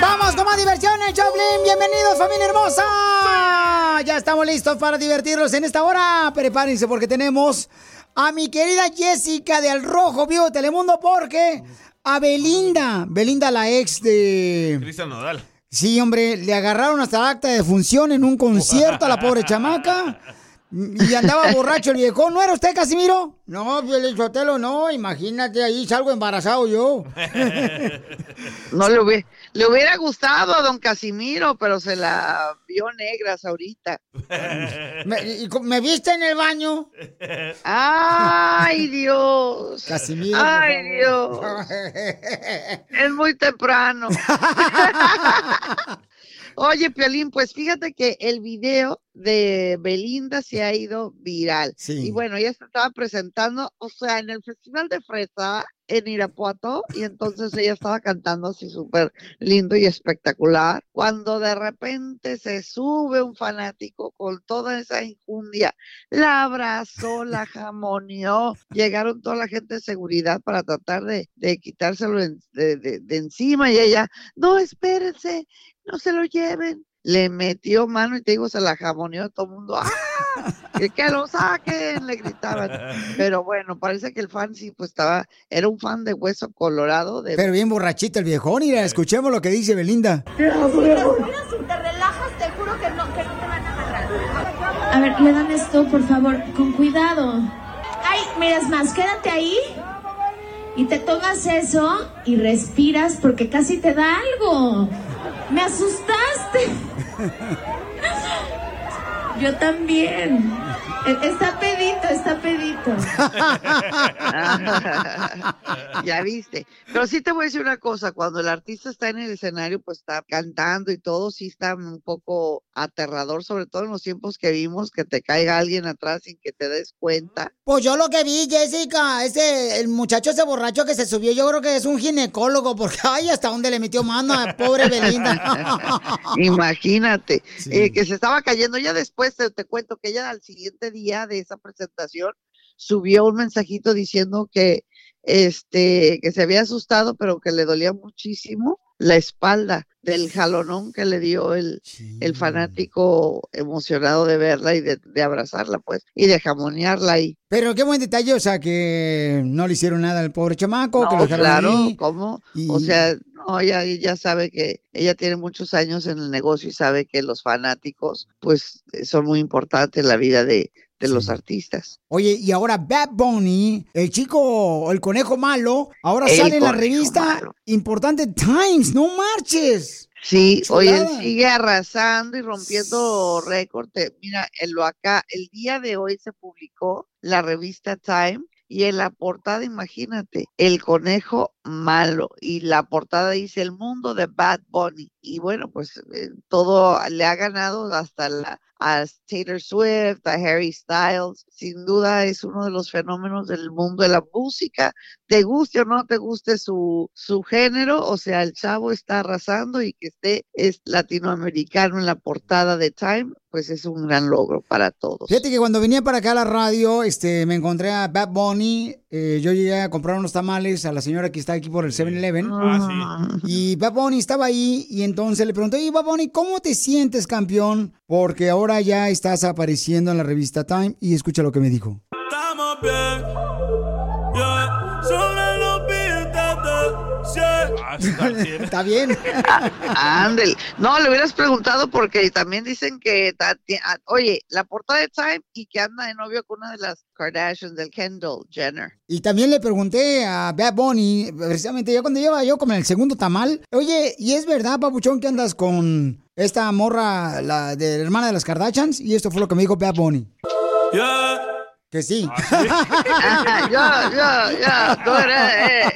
¡Vamos con más diversión en Choplin! ¡Bienvenidos, familia hermosa! Ya estamos listos para divertirlos en esta hora. Prepárense porque tenemos a mi querida Jessica de Al Rojo Vivo de Telemundo porque a Belinda, Belinda la ex de... Cristian Nodal. Sí, hombre, le agarraron hasta el acta de función en un concierto a la pobre chamaca. Y andaba borracho el viejo. ¿No era usted, Casimiro? No, Sotelo, no. Imagínate, ahí salgo embarazado yo. No le hubiera, le hubiera gustado a don Casimiro, pero se la vio negras ahorita. ¿Me, ¿me viste en el baño? Ay, Dios. Casimiro. Ay, favor. Es muy temprano. Oye, Piolín, pues fíjate que el video de Belinda se ha ido viral. Sí. Y bueno, ella se estaba presentando, o sea, en el Festival de Fresa en Irapuato, y entonces ella estaba cantando así súper lindo y espectacular, cuando de repente se sube un fanático con toda esa injundia, la abrazó, la jamoneó, llegaron toda la gente de seguridad para tratar de, de quitárselo de- de encima, y ella, no, espérense, no se lo lleven. Le metió mano y te digo, se la jamoneó a todo el mundo. ¡Ah! Que, que lo saquen, le gritaban. Pero bueno, parece que el fan sí, pues estaba, era un fan de hueso colorado. De... Pero bien borrachito el viejón. Mira, escuchemos lo que dice Belinda. Si te relajas, te juro que no, que no te van a agarrar. A ver, le dan esto, por favor, con cuidado. Ay, mira, es más, quédate ahí y te tomas eso y respiras porque casi te da algo. Me asustaste. Yo también. E- Está pedito, está pedito. ya viste. Pero sí te voy a decir una cosa, cuando el artista está en el escenario, pues está cantando y todo, sí está un poco aterrador, sobre todo en los tiempos que vimos, que te caiga alguien atrás sin que te des cuenta. Pues yo lo que vi, Jessica, ese, el muchacho ese borracho que se subió, yo creo que es un ginecólogo, porque ay, hasta dónde le metió mano a pobre Belinda. Imagínate, eh, que se estaba cayendo. Ya después te, te cuento que ella al siguiente día de esa presentación subió un mensajito diciendo que este que se había asustado, pero que le dolía muchísimo la espalda del jalonón que le dio el, el fanático emocionado de verla y de, de abrazarla, pues, y de jamonearla ahí. Pero qué buen detalle, o sea, que no le hicieron nada al pobre chamaco, que lo No, dejaron claro, ahí. ¿cómo? Y- O sea, no, ella, ella sabe que ella tiene muchos años en el negocio y sabe que los fanáticos, pues, son muy importantes en la vida de, de los artistas. Oye, y ahora Bad Bunny, el chico, el conejo malo, ahora El sale en la revista importante Times, no marches. Sí, oye, él sigue arrasando y rompiendo récord. Mira, en lo acá, el día de hoy se publicó la revista Time y en la portada, imagínate, el conejo malo y la portada dice el mundo de Bad Bunny. Y bueno, pues eh, todo le ha ganado hasta la a Taylor Swift, a Harry Styles. Sin duda es uno de los fenómenos del mundo de la música. Te guste o no te guste su, su género, o sea, el chavo está arrasando y que esté es latinoamericano en la portada de Time, pues es un gran logro para todos. Fíjate que cuando venía para acá a la radio, este, me encontré a Bad Bunny. eh, yo llegué a comprar unos tamales a la señora que está aquí por el 7-Eleven. Y Bad Bunny estaba ahí y entonces le pregunté, y Bad Bunny, ¿cómo te sientes campeón? Porque ahora ya estás apareciendo en la revista Time y escucha lo que me dijo. Estamos bien. está bien. Bien. Ándale. No, le hubieras preguntado porque también dicen que, ah, oye, la portada de Time y que anda de novio con una de las Kardashians, del Kendall Jenner. Y también le pregunté a Bad Bunny, precisamente ya cuando lleva yo como en el segundo tamal, oye, ¿y es verdad, papuchón, que andas con esta morra, la de la hermana de las Kardashians? Y esto fue lo que me dijo Bad Bunny. Ya. Que sí. Tú eres, eh.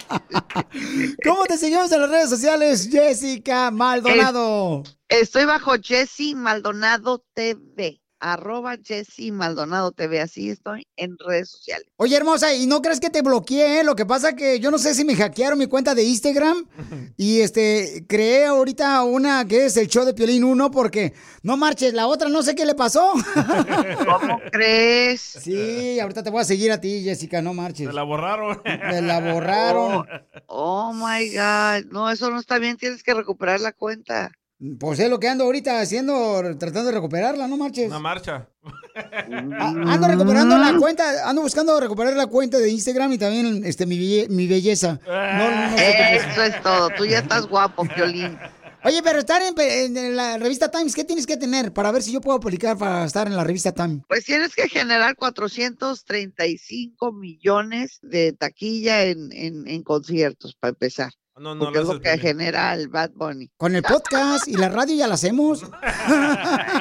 ¿Cómo te seguimos en las redes sociales, Jessica Maldonado? Estoy bajo Jessy Maldonado TV. Arroba Jessy Maldonado TV. Así estoy en redes sociales. Oye, hermosa, ¿y no crees que te bloqueé? Lo que pasa que yo no sé si me hackearon mi cuenta de Instagram y este creé ahorita una que es el show de Piolín 1 porque no marches, la otra no sé qué le pasó. ¿Cómo crees? Sí, ahorita te voy a seguir a ti, Jessica, no marches. Se la borraron. Me la borraron. Oh my God. No, eso no está bien. Tienes que recuperar la cuenta. Pues es lo que ando ahorita haciendo, tratando de recuperarla, no marches. Una marcha. Ah, Ando recuperando la cuenta, ando buscando recuperar la cuenta de Instagram y también este mi, mi belleza. No. Eso es todo. Tú ya estás guapo, Piolín. Oye, pero estar en, la revista Times, ¿qué tienes que tener para ver si yo puedo aplicar para estar en la revista Time? Pues tienes que generar 435 millones de taquilla en, en, en conciertos, para empezar. No, no, Porque lo es lo que bien. genera el Bad Bunny. Con el podcast y la radio ya la hacemos.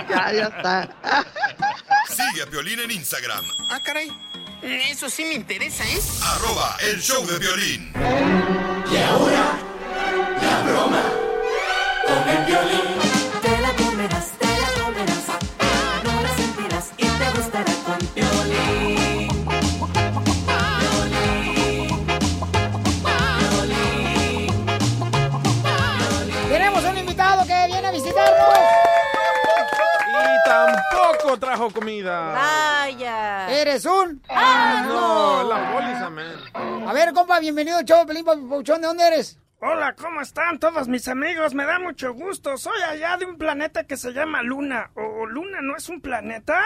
Ya, ya está. Sigue a Piolín en Instagram, Ah, caray. Eso sí me interesa, ¿eh? arroba el show de violín. Te comida. Vaya. ¿Eres un? No, la póliza, man. A ver, compa, bienvenido show, Pelín Pauchón, ¿de dónde eres? Hola, ¿cómo están todos mis amigos? Me da mucho gusto. Soy allá de un planeta que se llama Luna. ¿O Luna no es un planeta?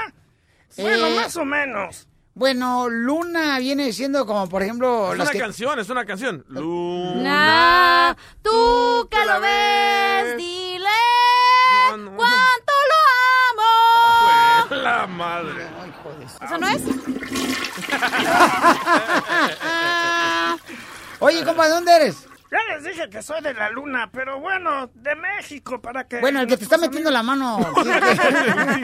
Bueno, Eh, más o menos. Bueno, Luna viene siendo como, por ejemplo, Es una que... canción, es una canción. Luna. Tú que lo ves, ¿Eso no es? Oye, compa, ¿de dónde eres? Ya les dije que soy de la Luna, pero bueno, de México, para que... Bueno, el que te está metiendo la mano. No, es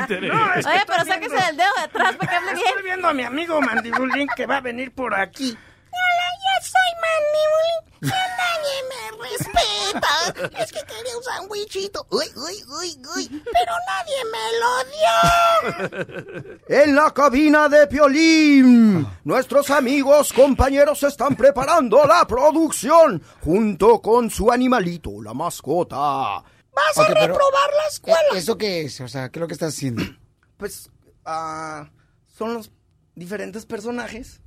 que Oye, pero sáquese viendo- del dedo de atrás para que hable bien. Estoy viendo a mi amigo Mandibulín que va a venir por aquí. Hola, yo soy Mandy Bully. Nadie me respeta. Es que quería un sandwichito. Uy, uy, uy, uy. Pero nadie me lo dio. En la cabina de Piolín, nuestros amigos compañeros están preparando la producción junto con su animalito, la mascota. Vas a reprobar la escuela. ¿E- ¿Eso qué es? O sea, ¿qué es lo que estás haciendo? Pues ah, son los diferentes personajes.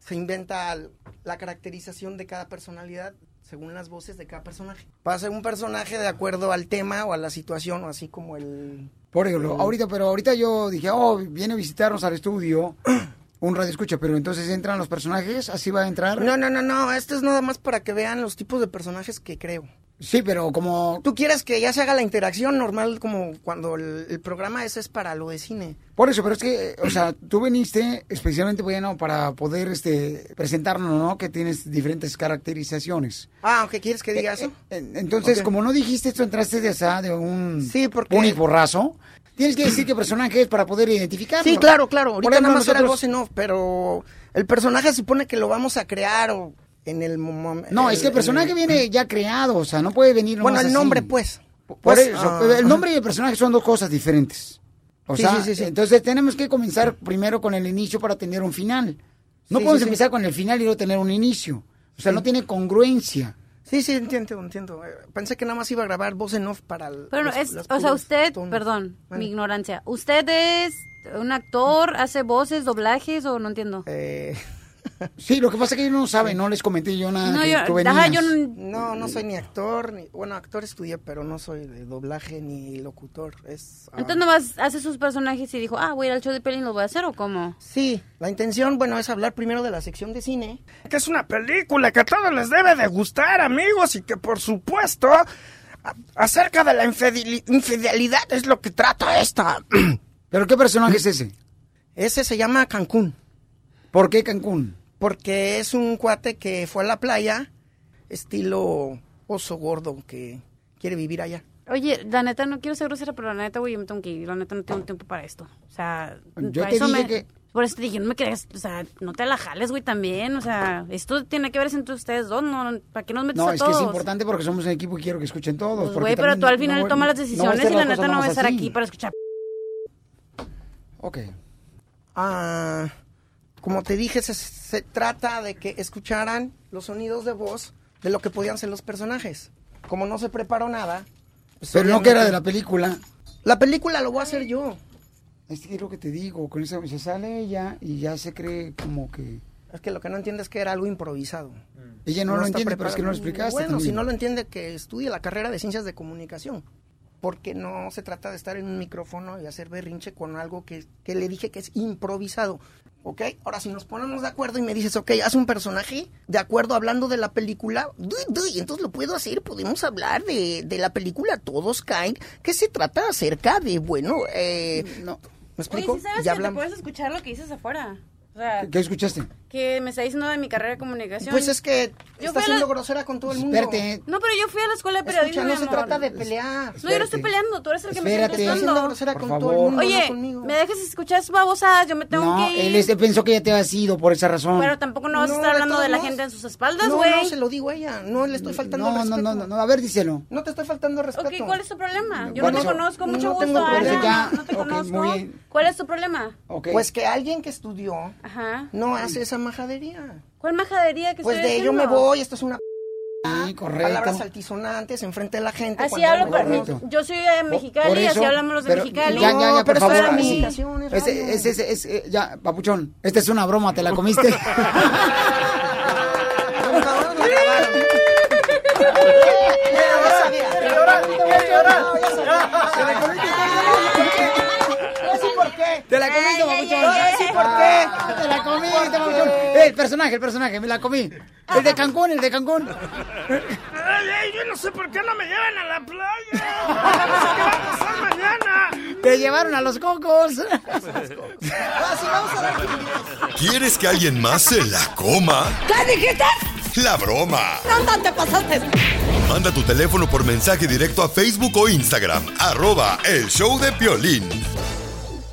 Se inventa la caracterización de cada personalidad según las voces de cada personaje. Va a ser un personaje de acuerdo al tema o a la situación, o así como el... Por ejemplo, ahorita, pero ahorita yo dije, oh, viene a visitarnos al estudio un radio escucha, pero entonces entran los personajes, así va a entrar. No, no, no, no, esto es nada más para que vean los tipos de personajes que creo. Sí, pero como Tú quieres que ya se haga la interacción normal como cuando el, el programa ese es para lo de cine. Por eso, pero es que, o sea, tú viniste especialmente, bueno, para poder este, presentarnos, ¿no? Que tienes diferentes caracterizaciones. Ah, ¿qué quieres que diga eso? Eh, Entonces, como no dijiste esto, entraste de, esa, de un Sí, porque- tienes que decir qué personaje es para poder identificarlo. Sí, claro, claro. Ahorita ejemplo, nada más era el nosotros- voz en off, pero el personaje supone que lo vamos a crear o en el momento. No, es que el personaje viene ya creado, o sea, no puede venir Bueno, el así. nombre, pues. Por Pues, eso, ah, el nombre y el personaje son dos cosas diferentes. O Sí, sea, sí, sí, sí. entonces tenemos que comenzar primero con el inicio para tener un final. No Sí, podemos sí, sí. empezar con el final y luego tener un inicio. O sea, Sí. no tiene congruencia. Sí, sí, entiendo, entiendo. Eh, Pensé que nada más iba a grabar voz en off para el. Pero los- es, o sea, usted, tonos. perdón, Bueno. mi ignorancia. ¿Usted es un actor, hace voces, doblajes o no entiendo? Eh, Sí, lo que pasa es que ellos no saben, no les comenté yo nada. No, que yo- tú ajá, venías. yo no, no soy ni actor, ni, bueno, actor estudié, pero no soy de doblaje ni locutor. Es, ah, Entonces nomás hace sus personajes y dijo, ah, voy a ir al show de Pelín, ¿lo voy a hacer o cómo? Sí, la intención, bueno, es hablar primero de la sección de cine. Que es una película que a todos les debe de gustar, amigos, y que por supuesto, a- acerca de la infideli- infidelidad es lo que trata esta. ¿Pero qué personaje es ese? Ese se llama Cancún. ¿Por qué Cancún? Porque es un cuate que fue a la playa, estilo oso gordo, que quiere vivir allá. Oye, la neta, no quiero ser grosera, pero la neta, güey, yo me tengo que ir. La neta, no tengo tiempo para esto. O sea, Yo para te eso dije me- que- Por eso te dije, no me creas, o sea, no te la jales, güey, también. O sea, esto tiene que ver entre ustedes dos, ¿no? ¿Para qué nos metes No, a es que todos? es importante porque somos un equipo y quiero que escuchen todos. Pues, güey, pero tú al no- final no- tomas las no decisiones y la neta no voy a estar así. aquí para escuchar. Ok. Ah, como te dije, se, se trata de que escucharan los sonidos de voz de lo que podían ser los personajes. Como no se preparó nada. pues, Pero no que era de la película. La película lo voy a hacer yo. Es lo que te digo, con eso se sale ella y ya se cree como que... Es que lo que no entiende es que era algo improvisado. Ella no, lo está entiende, pero es que no lo explicaste. Bueno, también. si no lo entiende, que estudie la carrera de ciencias de comunicación. Porque no se trata de estar en un micrófono y hacer berrinche con algo que, que le dije que es improvisado. ¿Ok? Ahora, si nos ponemos de acuerdo y me dices, ok, haz un personaje de acuerdo hablando de la película, duy, duy, entonces lo puedo hacer. Podemos hablar de, de la película Todos Caen, que se trata acerca de, bueno, eh, no. ¿Me explico? Oye, ¿sí sabes Ya que te puedes escuchar lo que dices afuera? O sea, ¿Qué escuchaste? que me está diciendo de mi carrera de comunicación. Pues es que Yo está fui a siendo la- grosera con todo el mundo. Espérate. No, pero yo fui a la escuela de periodismo. Escucha, no se amor. trata de pelear. No, yo no estoy peleando, tú eres el que me está. Siendo grosera Por con favor. todo el mundo, no Oye, conmigo. ¿me dejas escuchar sus babosadas? Yo me tengo No, que ir. él este pensó que ya te habías ido por esa razón. Pero tampoco no vas a No, estar hablando de la gente en sus espaldas, No, güey. no, se lo digo a ella. No le estoy faltando no, no, no, no, a ver, díselo. No te estoy faltando al respeto. Ok, ¿cuál es tu problema? Yo no te conozco, mucho no gusto, Ana. Ya, No te conozco. ¿Cuál es tu problema? Pues que alguien que estudió Ajá. no hace esa majadería. ¿Cuál majadería que Pues estoy de yo me voy, esto es una Sí, correcto. palabras altisonantes enfrente de la gente. Así hablo, Correcto. yo soy de Mexicali, Por eso, así hablamos los de pero- Mexicali. Ya, ya, ya, No, por favor. es es ese, ese, ya, papuchón, esta es una broma, ¿te la comiste? Como cabrón, ¿Te la comiste, papuchón? Sí, ¿por qué? Te la comiste, papuchón. El personaje, el personaje, me la comí. El de Cancún, el de Cancún. Ay, ay, yo no sé por qué no me llevan a la playa. ¿Qué va a pasar mañana? Te llevaron a los cocos. ¿Quieres que alguien más se la coma? ¿Qué dijiste? La broma. ¿Dónde te pasaste? Manda tu teléfono por mensaje directo a Facebook o Instagram. Arroba el show de Piolín.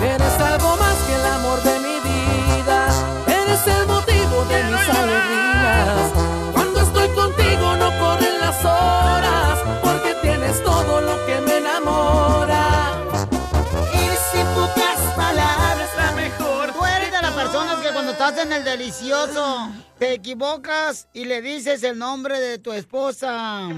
Eres algo más que el amor de mi vida. Eres el motivo de mis alegrías. Cuando estoy contigo no corren las horas. Porque tienes todo lo que me enamora. Eres en pocas palabras la mejor. Tú eres de las personas que cuando estás en el delicioso te equivocas y le dices el nombre de tu esposa.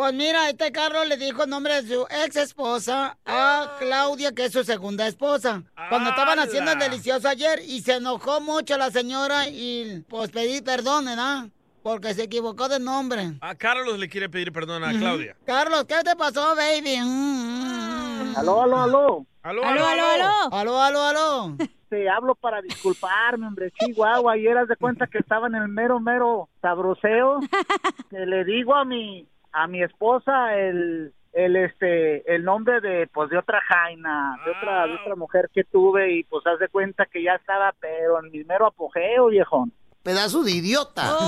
Pues mira, este Carlos le dijo el nombre de su ex esposa a Claudia, que es su segunda esposa. Cuando estaban haciendo el delicioso ayer y se enojó mucho la señora y pues pedí perdón, ¿verdad? Porque se equivocó de nombre. A Carlos le quiere pedir perdón a Claudia. Carlos, ¿qué te pasó, baby? Mm, mm. Aló, aló, aló. Aló, aló, aló. Aló, aló, aló. este, hablo para disculparme, hombre, Chihuahua, y eras de cuenta que estaba en el mero, mero sabroseo, que le digo a mi, a mi esposa el, el, este, el nombre de, pues, de otra jaina, de otra, de otra mujer que tuve, y pues haz de cuenta que ya estaba, pero en mi mero apogeo, viejón. Pedazo de idiota.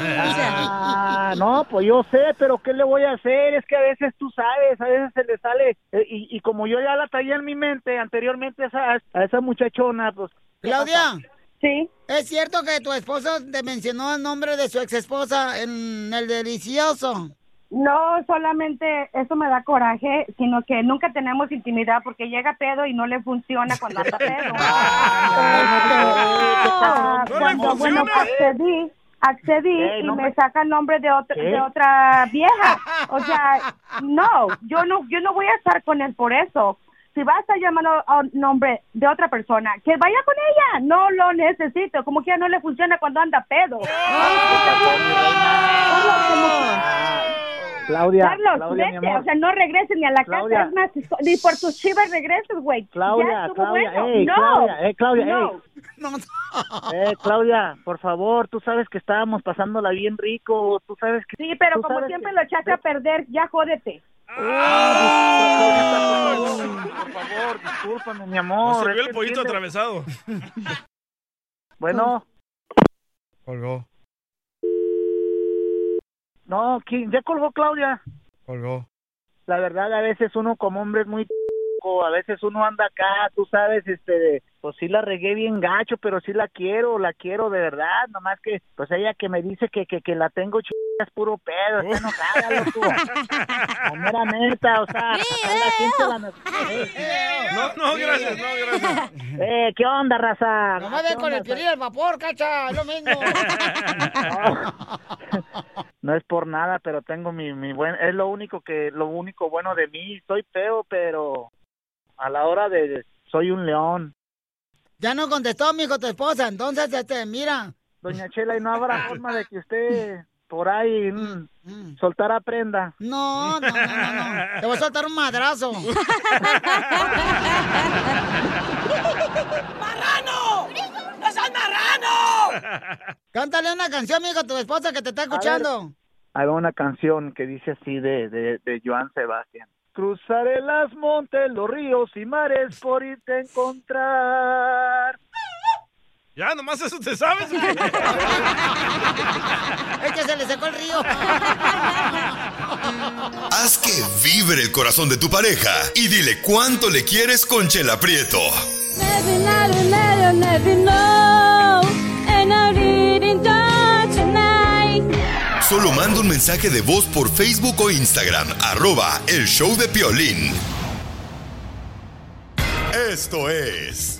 Ah, no, pues yo sé, pero ¿qué le voy a hacer? Es que a veces tú sabes, a veces se le sale, eh, y, y como yo ya la traía en mi mente anteriormente a esa, a esa muchachona, pues... ¿qué Claudia. pasa? Sí. ¿Es cierto que tu esposo te mencionó el nombre de su ex esposa en el delicioso? No, solamente eso me da coraje, sino que nunca tenemos intimidad porque llega pedo y no le funciona cuando anda pedo. Ah, ¿No le cuando, bueno, accedí, accedí y no me me- saca el nombre de otra, ¿Qué? de otra vieja. O sea, no, yo no, yo no voy a estar con él por eso. Si vas a llamar a un nombre de otra persona, que vaya con ella. No lo necesito. Como que ya no le funciona cuando anda pedo. Claudia, Carlos, Claudia, mi vete, amor. o sea, no regreses ni a la Claudia. casa, es más, ni por tus chivas regreses, güey. Claudia, Claudia, bueno. ey, no, Claudia, eh, Claudia, no. ey. Eh, Claudia, por favor, tú sabes que estábamos pasándola bien rico, tú sabes que... Sí, pero como siempre que- lo echaste a perder, ya jódete. Ah, por favor, discúlpame, mi amor. No se vio el pollito entiendes. atravesado. Bueno, Colgó, no, ¿quién? ya colgó Claudia. colgó. La verdad, a veces uno como hombre es muy... A veces uno anda acá, tú sabes, este, pues sí la regué bien gacho, pero sí la quiero, la quiero de verdad, nomás que, pues ella que me dice que, que, que la tengo ch... es puro pedo, está enojada, loco. La mera neta, o sea, acá la gente la... No, no, gracias, no, gracias. Eh, ¿qué onda, raza? Nomás ¿Qué ve con el piolín al vapor, cacha, es lo mismo. No es por nada, pero tengo mi, mi buen, es lo único que, lo único bueno de mí. Soy feo, pero a la hora de, soy un león. Ya no contestó, mijo, tu esposa. Entonces, este, mira. Doña Chela, y no habrá forma de que usted por ahí mm, soltara prenda. No, no, no, no, no. Te voy a soltar un madrazo. ¡Marrano! ¡No seas marrano! Cántale una canción, mijo, a tu esposa que te está escuchando. Hay una canción que dice así de, de, de Joan Sebastián. Cruzaré las montes, los ríos y mares por irte a encontrar. Ya, nomás eso te sabes. Es que se le secó el río. Haz que vibre el corazón de tu pareja y dile cuánto le quieres con Chela Prieto. And I didn't Solo manda un mensaje de voz por Facebook o Instagram, arroba el show de Piolín. Esto es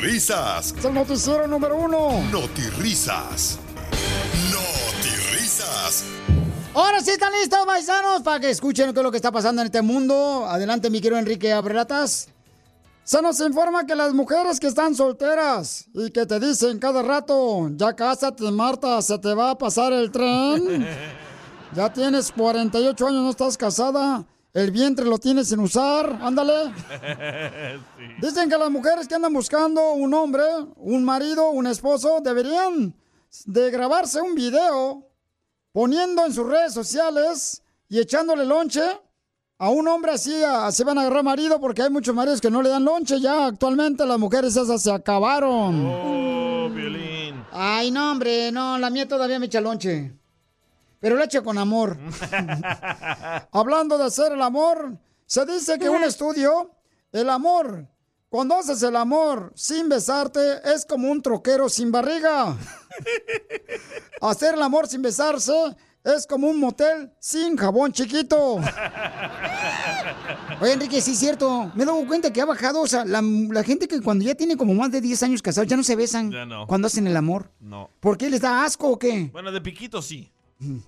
Risas. Es el noticiero número uno. Risas. Risas. Ahora sí están listos, paisanos, para que escuchen qué es lo que está pasando en este mundo. Adelante, mi querido Enrique Abrelatas. Se nos informa que las mujeres que están solteras y que te dicen cada rato, ya cásate, Marta, se te va a pasar el tren. Ya tienes 48 años, no estás casada. El vientre lo tienes sin usar, ándale. Dicen que las mujeres que andan buscando un hombre, un marido, un esposo, deberían de grabarse un video poniendo en sus redes sociales y echándole lonche a un hombre así, así van a agarrar marido porque hay muchos maridos que no le dan lonche ya actualmente, las mujeres esas se acabaron. Oh, violín. Ay, no, hombre, no, la mía todavía me echa lonche. Pero la echa con amor. Hablando de hacer el amor, se dice que un estudio, el amor, cuando haces el amor sin besarte, es como un troquero sin barriga. Hacer el amor sin besarse es como un motel sin jabón chiquito. Oye, Enrique, sí es cierto. Me he dado cuenta que ha bajado, o sea, la, la gente que cuando ya tiene como más de 10 años casados ya no se besan Ya no. cuando hacen el amor. No. ¿Por qué les da asco o qué? Bueno, de piquito sí. Pero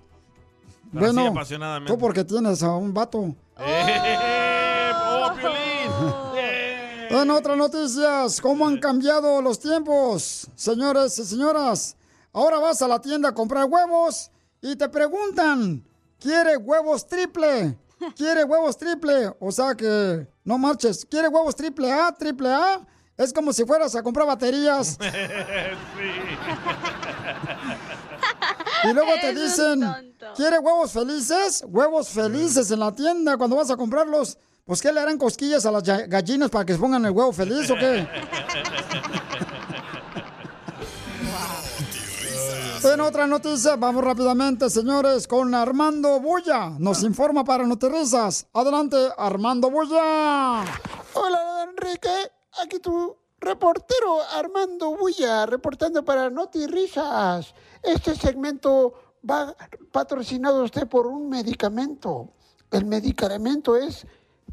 Bueno, sí, apasionadamente. tú porque tienes a un vato. ¡Eh! ¡Oh, Piolín! En otras noticias, ¿cómo han cambiado los tiempos? Señores y señoras, ahora vas a la tienda a comprar huevos y te preguntan, ¿quiere huevos triple? ¿Quiere huevos triple? O sea que, no marches, ¿quiere huevos triple A, triple A? Es como si fueras a comprar baterías. Y luego te dicen. ¿quiere huevos felices? Huevos felices en la tienda cuando vas a comprarlos. Pues, ¿qué le harán cosquillas a las gallinas para que se pongan el huevo feliz o qué? En otra noticia, vamos rápidamente, señores, con Armando Bulla. Nos informa para Notirrisas. Adelante, Armando Bulla. Hola, Enrique. Aquí tu reportero Armando Bulla, reportando para Noti Risas. Este segmento va patrocinado usted por un medicamento. El medicamento es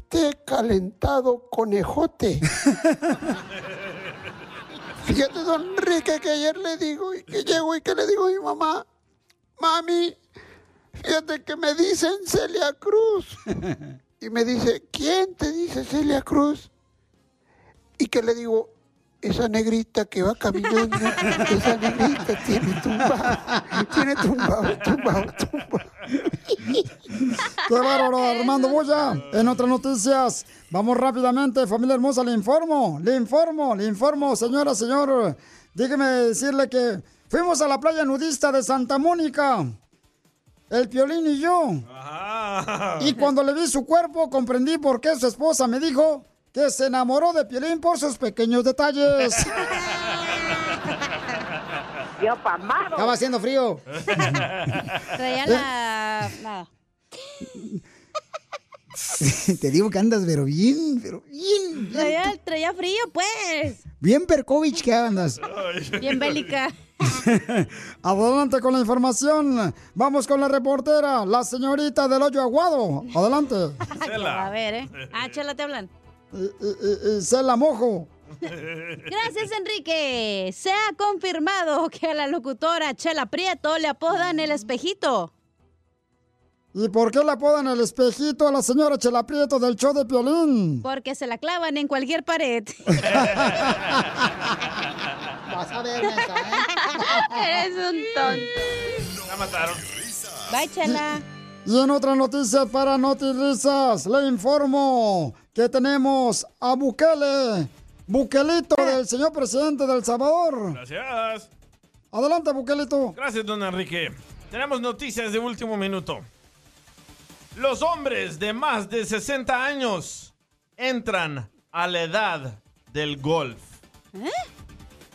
té calentado conejote. Fíjate, don Enrique, que ayer le digo, y que llego y que le digo a mi mamá, mami, fíjate que me dicen Celia Cruz. Y me dice, ¿quién te dice Celia Cruz? Y que le digo, esa negrita que va caminando, esa negrita tiene tumbado, tiene tumbado, tumbado, tumbado. ¡Qué bárbaro, Armando Boya! En otras noticias, vamos rápidamente, familia hermosa, le informo, le informo, le informo, señora, señor. Déjeme decirle que fuimos a la playa nudista de Santa Mónica, el Piolín y yo. Y cuando le vi su cuerpo, comprendí por qué su esposa me dijo que se enamoró de Piolín por sus pequeños detalles. Estaba haciendo frío. Traía la... la- Te digo que andas, pero bien, pero bien. Traía, traía frío, pues. Bien Perkovich que andas. Bien bélica. Adelante con la información. Vamos con la reportera, la señorita del hoyo aguado. Adelante. A ver, ¿eh? Ah, Chela, te hablan. Se la mojo. Gracias, Enrique. Se ha confirmado que a la locutora Chela Prieto le apodan el espejito. ¿Y por qué le apodan el espejito a la señora Chela Prieto del show de Piolín? Porque se la clavan en cualquier pared. Vas a ver, Eres un tonto. La mataron. Bye, Chela. Y en otra noticia para Notirisas, le informo que tenemos a Bukele, Bukelito del señor presidente del Salvador. Gracias. Adelante, Bukelito. Gracias, don Enrique. Tenemos noticias de último minuto. Los hombres de más de 60 años entran a la edad del golf.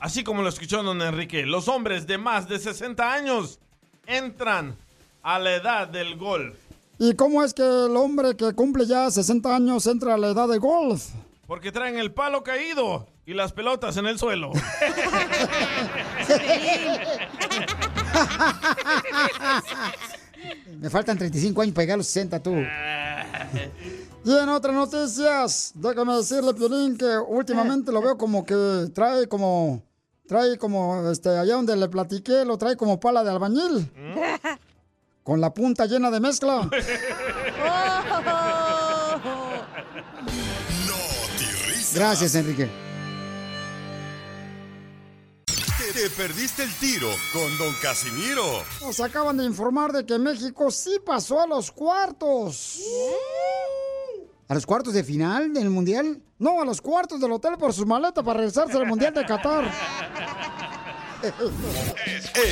Así como lo escuchó don Enrique, los hombres de más de 60 años entran a la edad del golf. ¿Y cómo es que el hombre que cumple ya 60 años entra a la edad de golf? Porque traen el palo caído y las pelotas en el suelo. Me faltan 35 años para llegar a los 60, tú. Y en otras noticias, déjame decirle, Piolín, que últimamente lo veo como que trae como... Trae como, este, allá donde le platiqué, lo trae como pala de albañil. Con la punta llena de mezcla. Gracias, Enrique. Te, te perdiste el tiro con Don Casimiro. Nos acaban de informar de que México sí pasó a los cuartos. ¿A los cuartos de final del Mundial? No, a los cuartos del hotel por sus maletas para regresarse al Mundial de Qatar.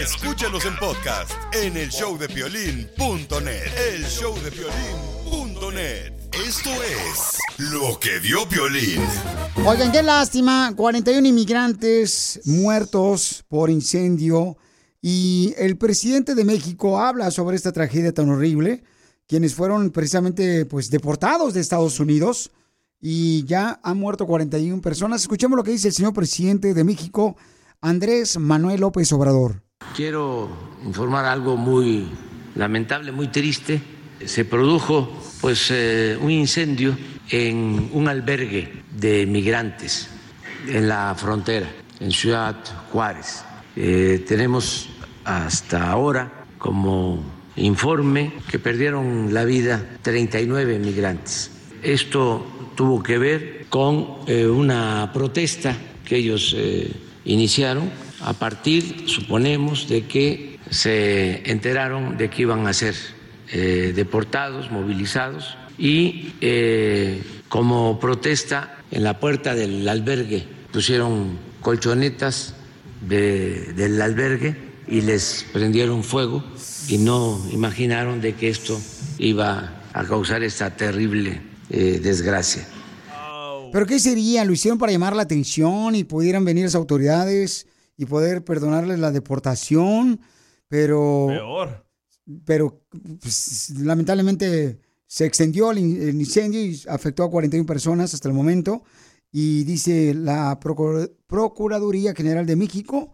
Escúchanos en podcast en el showdepiolín.net. El showdepiolín.net. Esto es lo que vio Piolín. Oigan, qué lástima. 41 inmigrantes muertos por incendio. Y el presidente de México habla sobre esta tragedia tan horrible. Quienes fueron precisamente pues, deportados de Estados Unidos. Y ya han muerto 41 personas. Escuchemos lo que dice el señor presidente de México, Andrés Manuel López Obrador. Quiero informar algo muy lamentable, muy triste. Se produjo pues eh, un incendio en un albergue de migrantes en la frontera, en Ciudad Juárez. Eh, tenemos hasta ahora como informe que perdieron la vida 39 migrantes. Esto tuvo que ver con eh, una protesta que ellos iniciaron a partir, suponemos, de que se enteraron de que iban a ser eh, deportados, movilizados y eh, como protesta en la puerta del albergue pusieron colchonetas de- del albergue y les prendieron fuego y no imaginaron de que esto iba a causar esta terrible eh, desgracia. ¿Pero qué sería? ¿Lo hicieron para llamar la atención y pudieran venir las autoridades y poder perdonarles la deportación? Pero... Peor. Pero pues, lamentablemente se extendió el, in- el incendio y afectó a 41 personas hasta el momento. Y dice la Procur- Procuraduría General de México,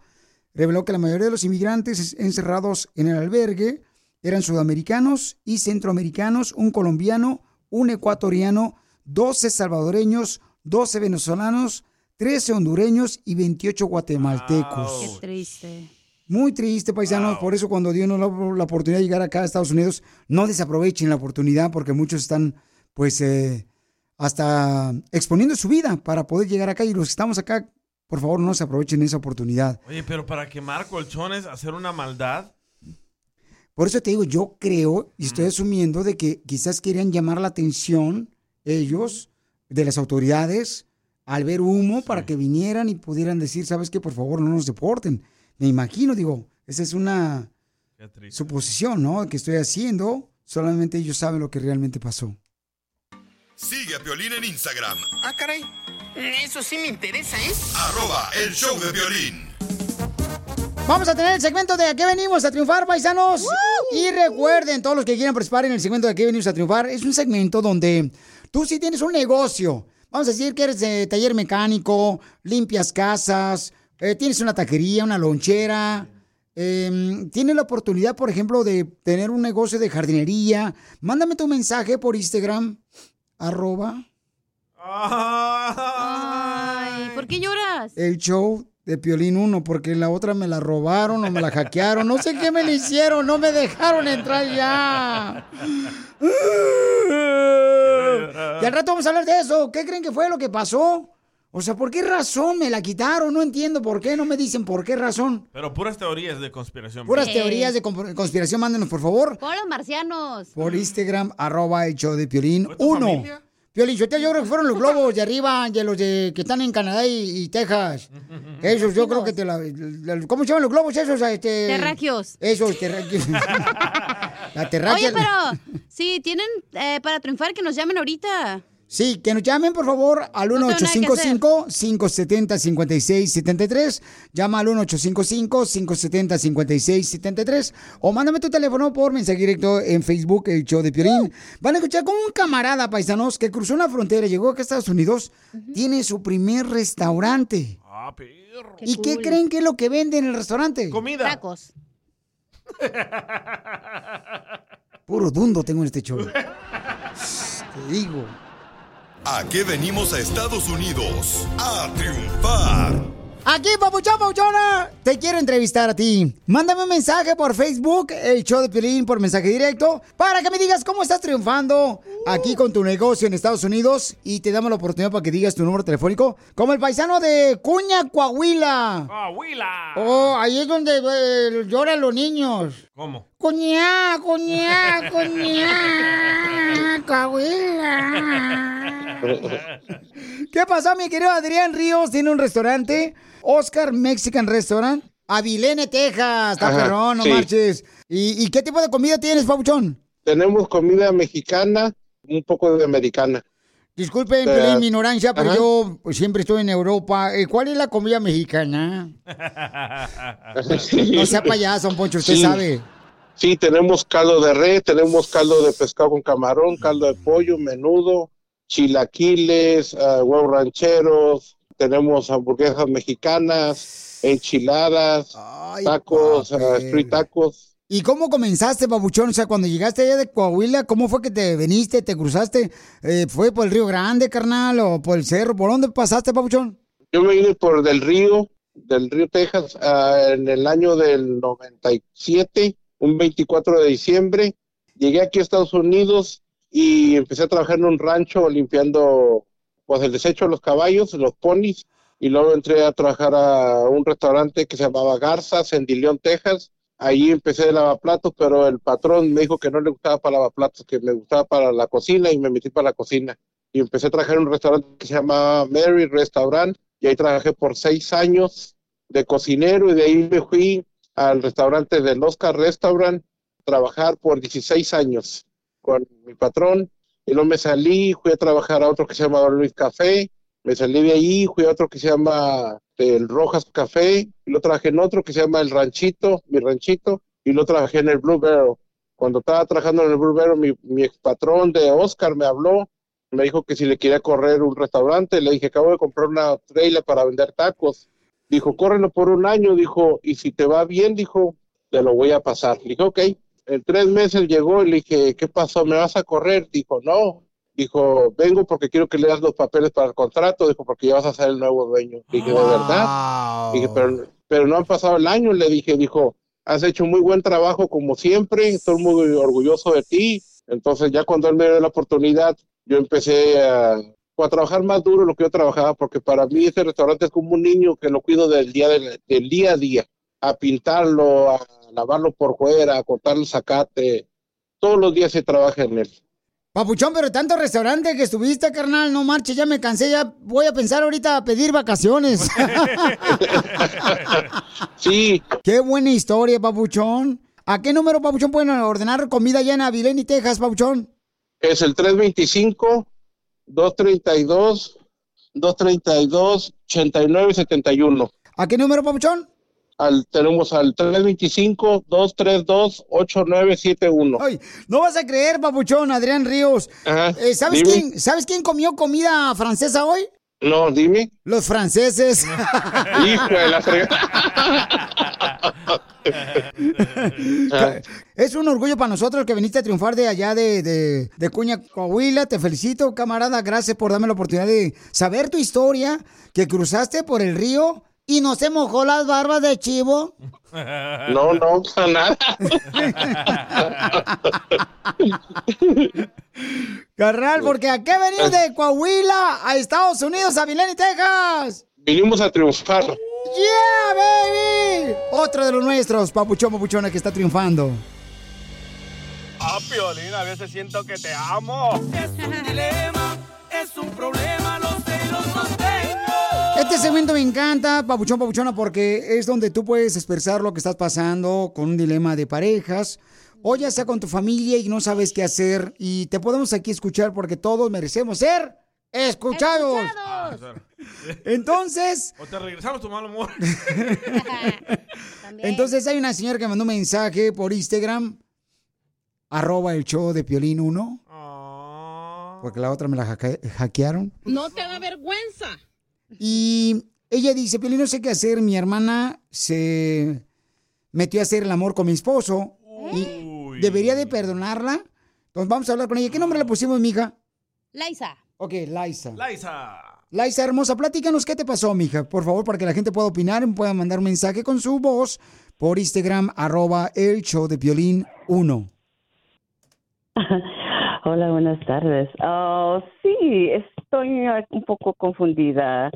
reveló que la mayoría de los inmigrantes encerrados en el albergue eran sudamericanos y centroamericanos, un colombiano, un ecuatoriano, 12 salvadoreños, 12 venezolanos, 13 hondureños y 28 guatemaltecos. Qué triste. Muy triste, paisanos. Por eso cuando Dios nos da la oportunidad de llegar acá a Estados Unidos, no desaprovechen la oportunidad porque muchos están, pues, eh, hasta exponiendo su vida para poder llegar acá. Y los que estamos acá, por favor, no se aprovechen esa oportunidad. Oye, pero para quemar colchones, hacer una maldad. Por eso te digo, yo creo y estoy asumiendo de que quizás querían llamar la atención ellos, de las autoridades, al ver humo para que vinieran y pudieran decir, sabes qué, por favor, no nos deporten. Me imagino, digo, esa es una suposición, ¿no? Que estoy haciendo. Solamente ellos saben lo que realmente pasó. Sigue a Piolín en Instagram, Ah, caray. Eso sí me interesa, ¿eh? arroba el show de violín. Vamos a tener el segmento de ¿A qué venimos a triunfar, paisanos? Y recuerden, todos los que quieran participar en el segmento de ¿A qué venimos a triunfar? Es un segmento donde tú sí tienes un negocio. Vamos a decir que eres de taller mecánico, limpias casas, eh, tienes una taquería, una lonchera. eh, tienes la oportunidad, por ejemplo, de tener un negocio de jardinería. Mándame tu mensaje por Instagram, arroba Ay, ¿por qué lloras? el show de Piolín 1, porque la otra me la robaron o me la hackearon. No sé qué me le hicieron, no me dejaron entrar ya. Y al rato vamos a hablar de eso. ¿Qué creen que fue lo que pasó? O sea, ¿por qué razón me la quitaron? No entiendo por qué, no me dicen por qué razón. Pero puras teorías de conspiración. Puras Sí. teorías de conspiración, mándenos por favor. Con los marcianos. Por Instagram, arroba show de Piolín 1. Piolín, yo creo que fueron los globos de arriba, de los de, que están en Canadá y, y Texas. Esos, yo creo que te la, la- ¿Cómo se llaman los globos esos? Este, Terráqueos. Esos, terráqueos. la terráquea. Oye, pero si tienen eh, para triunfar, que nos llamen ahorita. Sí, que nos llamen, por favor, al tengo nada que 1-855-570-5673. Llama al 1-855-570-5673. O mándame tu teléfono por mensaje directo en Facebook, el show de Piolín. Van a escuchar como un camarada, paisanos, que cruzó una frontera, llegó acá a Estados Unidos, tiene su primer restaurante. Ah, perro. ¿Y qué creen que es lo que vende en el restaurante? Comida. Tacos. Puro dundo tengo en este show. Te digo. ¿A qué venimos a Estados Unidos? A triunfar. Aquí, papuchón, papuchona, te quiero entrevistar a ti. Mándame un mensaje por Facebook, el show de Piolín, por mensaje directo, para que me digas cómo estás triunfando aquí con tu negocio en Estados Unidos y te damos la oportunidad para que digas tu número telefónico, como el paisano de Cuña, Coahuila. ¡Coahuila! Oh, ahí es donde eh, lloran los niños. ¿Cómo? Cuñá, cuñá, cuñá, Coahuila. ¿Qué pasó, mi querido Adrián Ríos? Tiene un restaurante, Oscar Mexican Restaurant, Avilene, Texas. Está perrón, no sí. marches. ¿Y, y qué tipo de comida tienes, Pabuchón? Tenemos comida mexicana, un poco de americana. Disculpen, Pelín, mi ignorancia, pero ajá. yo siempre estoy en Europa. Eh, ¿Cuál es la comida mexicana? No sea payaso, Poncho, usted Sí. sabe. Sí, tenemos caldo de res, tenemos caldo de pescado con camarón, caldo de pollo, menudo, chilaquiles, ah, huevos rancheros, tenemos hamburguesas mexicanas, enchiladas, tacos, ah, street tacos. ¿Y cómo comenzaste, Pabuchón? O sea, cuando llegaste allá de Coahuila, ¿cómo fue que te veniste, te cruzaste? Eh, ¿Fue por el Río Grande, carnal, o por el cerro? ¿Por dónde pasaste, Pabuchón? Yo me vine por del río, del río Texas, ah, en el año del 97, un 24 de diciembre. Llegué aquí a Estados Unidos y empecé a trabajar en un rancho limpiando pues el desecho de los caballos, los ponis, y luego entré a trabajar a un restaurante que se llamaba Garzas en Dillon, Texas. Ahí empecé de lavaplatos, pero el patrón me dijo que no le gustaba para lavaplatos, que me gustaba para la cocina y me metí para la cocina. Y empecé a trabajar en un restaurante que se llamaba Mary Restaurant. y ahí trabajé por seis años de cocinero y de ahí me fui al restaurante del Oscar Restaurant trabajar por 16 años con mi patrón. Y luego me salí, fui a trabajar a otro que se llama Luis Café, me salí de ahí, fui a otro que se llama el Rojas Café, y lo trabajé en otro que se llama El Ranchito, mi ranchito, y lo trabajé en el Blue Barrel. Cuando estaba trabajando en el Blue Barrel, mi, mi ex patrón de Oscar me habló, me dijo que si le quería correr un restaurante, le dije, acabo de comprar una trailer para vender tacos. Dijo, córrelo por un año, dijo, y si te va bien, dijo, te lo voy a pasar. Le dije, ok. En tres meses llegó y le dije, ¿qué pasó? ¿Me vas a correr? Dijo, no. Dijo, vengo porque quiero que le das los papeles para el contrato. Dijo, porque ya vas a ser el nuevo dueño. Dije, ¿de verdad? Dije, pero, pero no han pasado el año. Le dije, dijo, has hecho muy buen trabajo como siempre. Estoy muy orgulloso de ti. Entonces ya cuando él me dio la oportunidad, yo empecé a, a trabajar más duro lo que yo trabajaba, porque para mí ese restaurante es como un niño que lo cuido del día, del, del día a día, a pintarlo, a lavarlo por fuera, a cortar el zacate. Todos los días se trabaja en él. Papuchón, pero tanto restaurante que estuviste, carnal, no marches, ya me cansé, ya voy a pensar ahorita a pedir vacaciones. sí. Qué buena historia, Papuchón. ¿A qué número, Papuchón, pueden ordenar comida allá en Abilene, Texas, Papuchón? Es el 325 232 232 8971. ¿A qué número, Papuchón? Al, tenemos al 325-232-8971. Ay, no vas a creer, papuchón, Adrián Ríos. Ajá, Eh, ¿sabes, dime. quién, ¿Sabes quién comió comida francesa hoy? No, dime. Los franceses. Hijo de la fregada. Es un orgullo para nosotros que viniste a triunfar de allá de, de, de Cuña, Coahuila. Te felicito, camarada. Gracias por darme la oportunidad de saber tu historia, que cruzaste por el río y no se mojó las barbas de chivo. No, no, para nada. Carnal, porque aquí venimos de Coahuila a Estados Unidos, a Vilén, Texas. Vinimos a triunfar. ¡Yeah, baby! Otro de los nuestros, papuchón, papuchona, que está triunfando. Ah, Piolín, a veces siento que te amo. Es un dilema, es un problema, tengo. Este segmento me encanta, papuchón, papuchona, porque es donde tú puedes expresar lo que estás pasando con un dilema de parejas, o ya sea con tu familia y no sabes qué hacer, y te podemos aquí escuchar porque todos merecemos ser escuchados. Entonces, O te regresamos tu mal humor. entonces hay una señora que mandó un mensaje por Instagram, arroba el show de Piolín 1, porque la otra me la hacke- hackearon. No te da vergüenza. Y ella dice, Piolín, no sé qué hacer. Mi hermana se metió a hacer el amor con mi esposo y debería de perdonarla. Entonces vamos a hablar con ella. ¿Qué nombre le pusimos, mija? Laisa. Ok, Laisa. Laisa. Laisa, hermosa, platícanos qué te pasó, mija. Por favor, para que la gente pueda opinar, pueda mandar un mensaje con su voz por Instagram, arroba el show de Piolín 1. Hola, buenas tardes. Oh, sí, estoy eh, un poco confundida.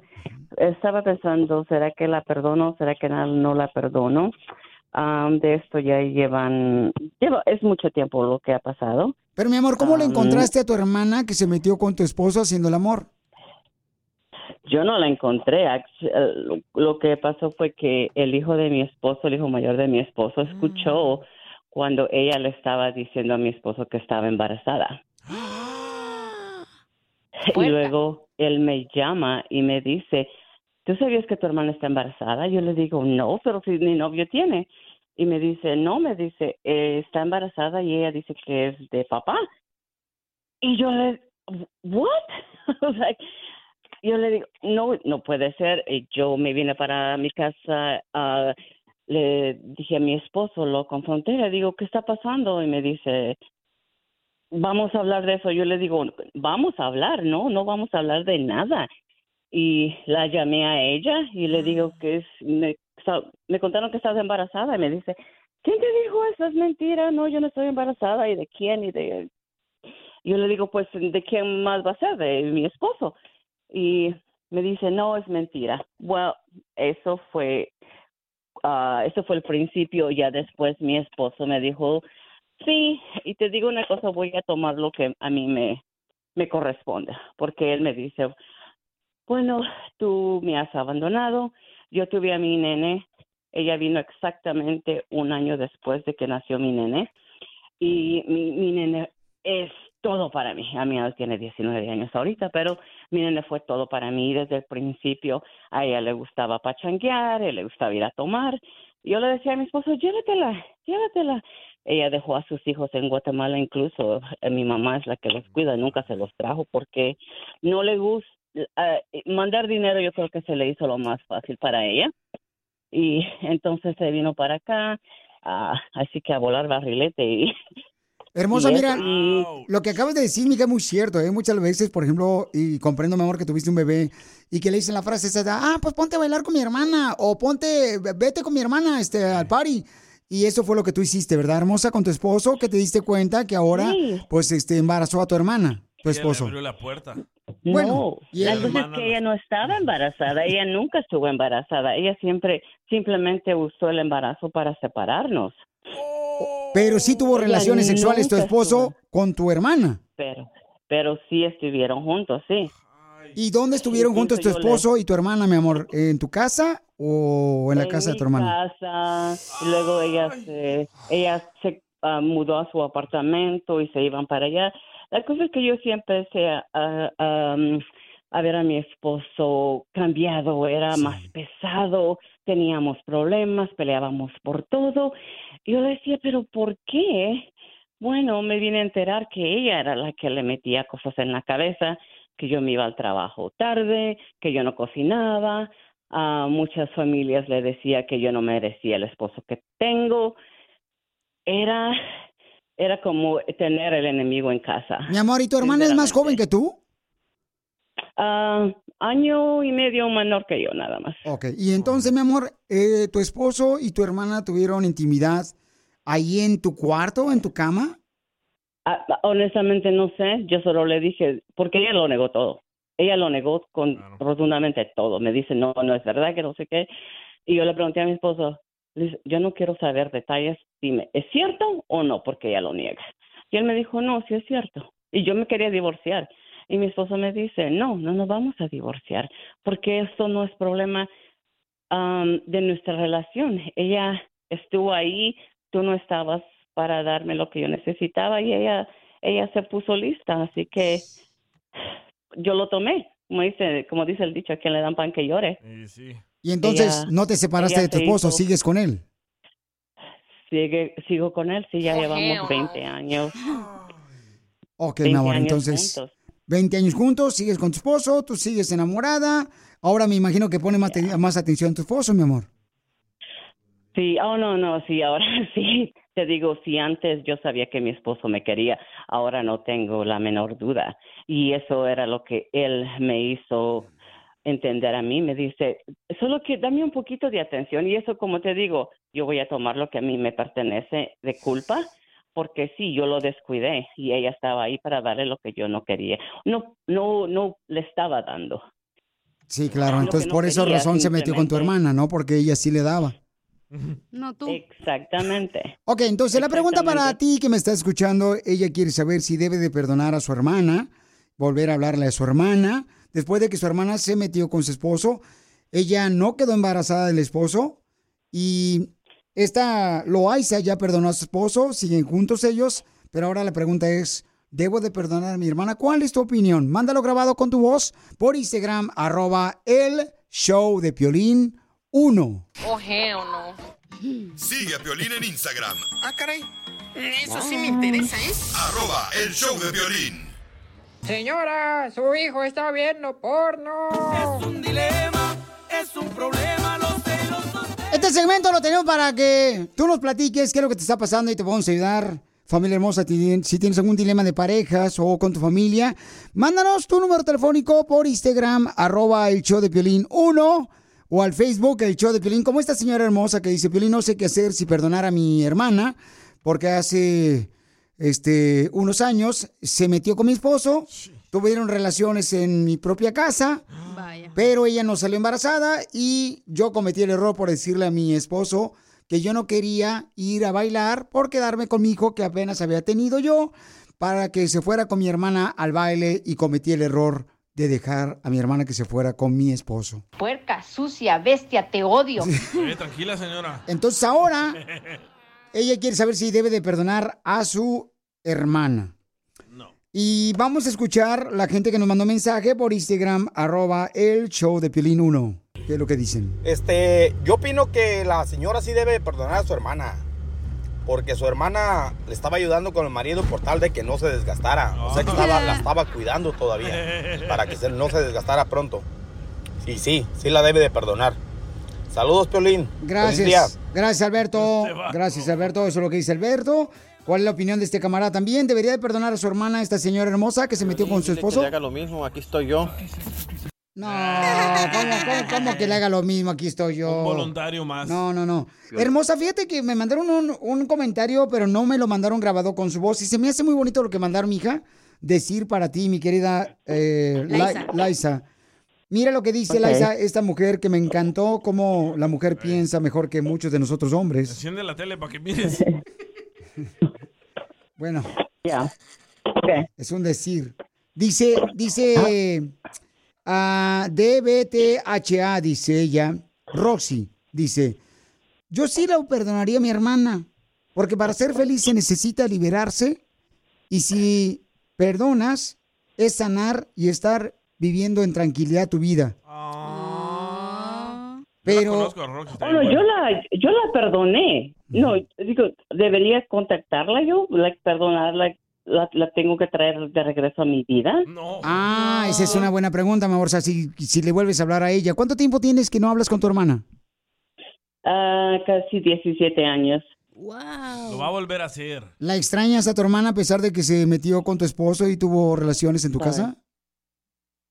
Estaba pensando, ¿será que la perdono? ¿Será que no, la perdono? Am, de esto ya llevan, lleva, es mucho tiempo lo que ha pasado. Pero mi amor, ¿cómo le Am, encontraste a tu hermana que se metió con tu esposo haciendo el amor? Yo no la encontré. Lo, lo que pasó fue que el hijo de mi esposo, el hijo mayor de mi esposo, escuchó cuando ella le estaba diciendo a mi esposo que estaba embarazada. Y luego él me llama y me dice, ¿tú sabías que tu hermana está embarazada? Yo le digo, no, pero si mi novio tiene. Y me dice, no, me dice, "Eh, está embarazada y ella dice que es de papá. Y yo le, ¿what? Sea, yo le digo, no, no puede ser. Y yo me vine para mi casa, ah, le dije a mi esposo, lo confronté, le digo, ¿qué está pasando? Y me dice, vamos a hablar de eso. Yo le digo, vamos a hablar, no, no vamos a hablar de nada. Y la llamé a ella y le digo que es, me, me contaron que estás embarazada y me dice, ¿quién te dijo eso? Es mentira, no, yo no estoy embarazada. ¿Y de quién? Y de... Yo le digo, pues, ¿de quién más va a ser? De mi esposo. Y me dice, no, es mentira. Bueno, eso fue, ah, eso fue el principio. Ya después mi esposo me dijo, sí, y te digo una cosa, voy a tomar lo que a mí me, me corresponde. Porque él me dice, bueno, tú me has abandonado, yo tuve a mi nene, ella vino exactamente un año después de que nació mi nene y mi, nene es todo para mí. A mí tiene 19 años ahorita, pero mi nene fue todo para mí desde el principio. A ella le gustaba pachanguear, le gustaba ir a tomar. Yo le decía a mi esposo, llévatela, llévatela. Ella dejó a sus hijos en Guatemala, incluso eh, mi mamá es la que los cuida, nunca se los trajo porque no le gusta mandar dinero. Yo creo que se le hizo lo más fácil para ella y entonces se vino para acá, ah, así que a volar barrilete y Hermosa, mira, lo que acabas de decir, Mica, es muy cierto, ¿eh? Muchas veces, por ejemplo, y comprendo, mi amor, que tuviste un bebé y que le dicen la frase esa, ah, pues ponte a bailar con mi hermana o ponte, vete con mi hermana este, al party. Y eso fue lo que tú hiciste, ¿verdad, hermosa, con tu esposo, que te diste cuenta que ahora, Sí. pues, este, embarazó a tu hermana, tu esposo. abrió la puerta. no, y la cosa es que ella no estaba embarazada, ella nunca estuvo embarazada, ella siempre simplemente usó el embarazo para separarnos, Pero sí tuvo Ella relaciones sexuales tu esposo con tu hermana. pero pero sí estuvieron juntos, sí. ¿Y dónde estuvieron juntos tu esposo y tu hermana, mi amor? ¿En tu casa o en la casa de tu hermana? casa, y luego ella se, ella se ah, mudó a su apartamento y se iban para allá. La cosa es que yo siempre empecé a, a, a, um, a ver a mi esposo cambiado, era más pesado, teníamos problemas, peleábamos por todo. Yo le decía, pero ¿por qué? Bueno, me vine a enterar que ella era la que le metía cosas en la cabeza, que yo me iba al trabajo tarde, que yo no cocinaba, a muchas familias le decía que yo no merecía el esposo que tengo. Era, era como tener el enemigo en casa. Mi amor, ¿y tu hermana es más joven que tú? Ah, año y medio menor que yo, nada más. Ok, y entonces, mi amor, eh, ¿tu esposo y tu hermana tuvieron intimidad ahí en tu cuarto, en tu cama? Ah, honestamente no sé, yo solo le dije, porque ella lo negó todo. Ella lo negó con rotundamente todo. Me dice, no, no es verdad, que no sé qué. Y yo le pregunté a mi esposo, le dije, yo no quiero saber detalles, dime, ¿es cierto o no? Porque ella lo niega. Y él me dijo, no, sí es cierto. Y yo me quería divorciar. Y mi esposo me dice, no, no nos vamos a divorciar, porque esto no es problema de nuestra relación. Ella estuvo ahí, tú no estabas para darme lo que yo necesitaba y ella, ella se puso lista, así que yo lo tomé. Como dice, como dice el dicho, a quien le dan pan que llore. Y entonces, Ella- ¿no te separaste de tu esposo? hizo- ¿Sigues con él? Sigue, sigo con él, sí, ya llevamos 20 años. Ok, mi 20 amor, años entonces, juntos. 20 años juntos, sigues con tu esposo, tú sigues enamorada. Ahora me imagino que pone más, más atención a tu esposo, mi amor. Sí, oh no, no, sí, ahora sí. Te digo, si antes yo sabía que mi esposo me quería, ahora no tengo la menor duda. Y eso era lo que él me hizo entender a mí. Me dice, solo que dame un poquito de atención. Y eso, como te digo, yo voy a tomar lo que a mí me pertenece de culpa, porque sí, yo lo descuidé y ella estaba ahí para darle lo que yo no quería. No, no, no le estaba dando. Sí, claro. Entonces, no por esa razón se metió con tu hermana, ¿no? Porque ella sí le daba. No tú. Exactamente. Ok, entonces la pregunta para ti que me está escuchando, ella quiere saber si debe de perdonar a su hermana, volver a hablarle a su hermana, después de que su hermana se metió con su esposo, ella no quedó embarazada del esposo y esta Loaiza ya perdonó a su esposo, siguen juntos ellos, pero ahora la pregunta es, ¿debo de perdonar a mi hermana? ¿Cuál es tu opinión? Mándalo grabado con tu voz por Instagram, arroba el show de Piolín 1. Ojeo, no. Sigue a Piolín en Instagram, Ah, caray. Eso sí me interesa, ¿eh? arroba el show de violín. Señora, su hijo está viendo porno. Es un dilema, es un problema, los celos Este segmento lo tenemos para que tú nos platiques qué es lo que te está pasando y te podemos ayudar. Familia hermosa, si tienes algún dilema de parejas o con tu familia, mándanos tu número telefónico por Instagram, arroba el show de Piolín 1 o al Facebook, el show de Piolín, como esta señora hermosa que dice, Piolín, no sé qué hacer si perdonar a mi hermana, porque hace este, unos años se metió con mi esposo, tuvieron relaciones en mi propia casa, pero ella no salió embarazada y yo cometí el error por decirle a mi esposo que yo no quería ir a bailar por quedarme con mi hijo que apenas había tenido yo para que se fuera con mi hermana al baile y cometí el error de dejar a mi hermana que se fuera con mi esposo. Puerca, sucia, bestia, te odio. Eh, tranquila, señora. Entonces ahora ella quiere saber si debe de perdonar a su hermana. Y vamos a escuchar la gente que nos mandó mensaje por Instagram, arroba el show de Piolín 1. ¿Qué es lo que dicen? Este, yo opino que la señora sí debe perdonar a su hermana. Porque su hermana le estaba ayudando con el marido por tal de que no se desgastara. O sea que estaba- la estaba cuidando todavía. Para que se- no se desgastara pronto. Y sí, sí la debe de perdonar. Saludos, Piolín. Feliz día. Gracias. Gracias, Alberto. Gracias, Alberto. Eso es lo que dice Alberto. ¿Cuál es la opinión de este camarada también? ¿Debería de perdonar a su hermana, esta señora hermosa que se metió con su que esposo? le haga lo mismo, aquí estoy yo. No, ¿cómo, cómo, cómo que le haga lo mismo? Aquí estoy yo. Un voluntario más. No, no, no. Hermosa, fíjate que me mandaron un, un comentario, pero no me lo mandaron grabado con su voz. Y se me hace muy bonito lo que mandaron, mi hija. Decir para ti, mi querida eh, La- Liza. Liza. Mira lo que dice Ok. Liza, esta mujer que me encantó, cómo la mujer piensa mejor que muchos de nosotros hombres. Enciende la tele para que mires. Bueno. Es un decir. Dice, dice ah, DBTHA, dice ella, Roxy, dice, yo sí la perdonaría a mi hermana, porque para ser feliz se necesita liberarse y si perdonas es sanar y estar viviendo en tranquilidad tu vida. Pero Bueno, yo la, yo la perdoné. No, digo, debería contactarla yo, like, perdonarla, la, la tengo que traer de regreso a mi vida. Ah, esa es una buena pregunta, mi amor. O sea, si, si le vuelves a hablar a ella, ¿cuánto tiempo tienes que no hablas con tu hermana? Ah, casi 17 años. Lo va a volver a hacer. ¿La extrañas a tu hermana a pesar de que se metió con tu esposo y tuvo relaciones en tu casa?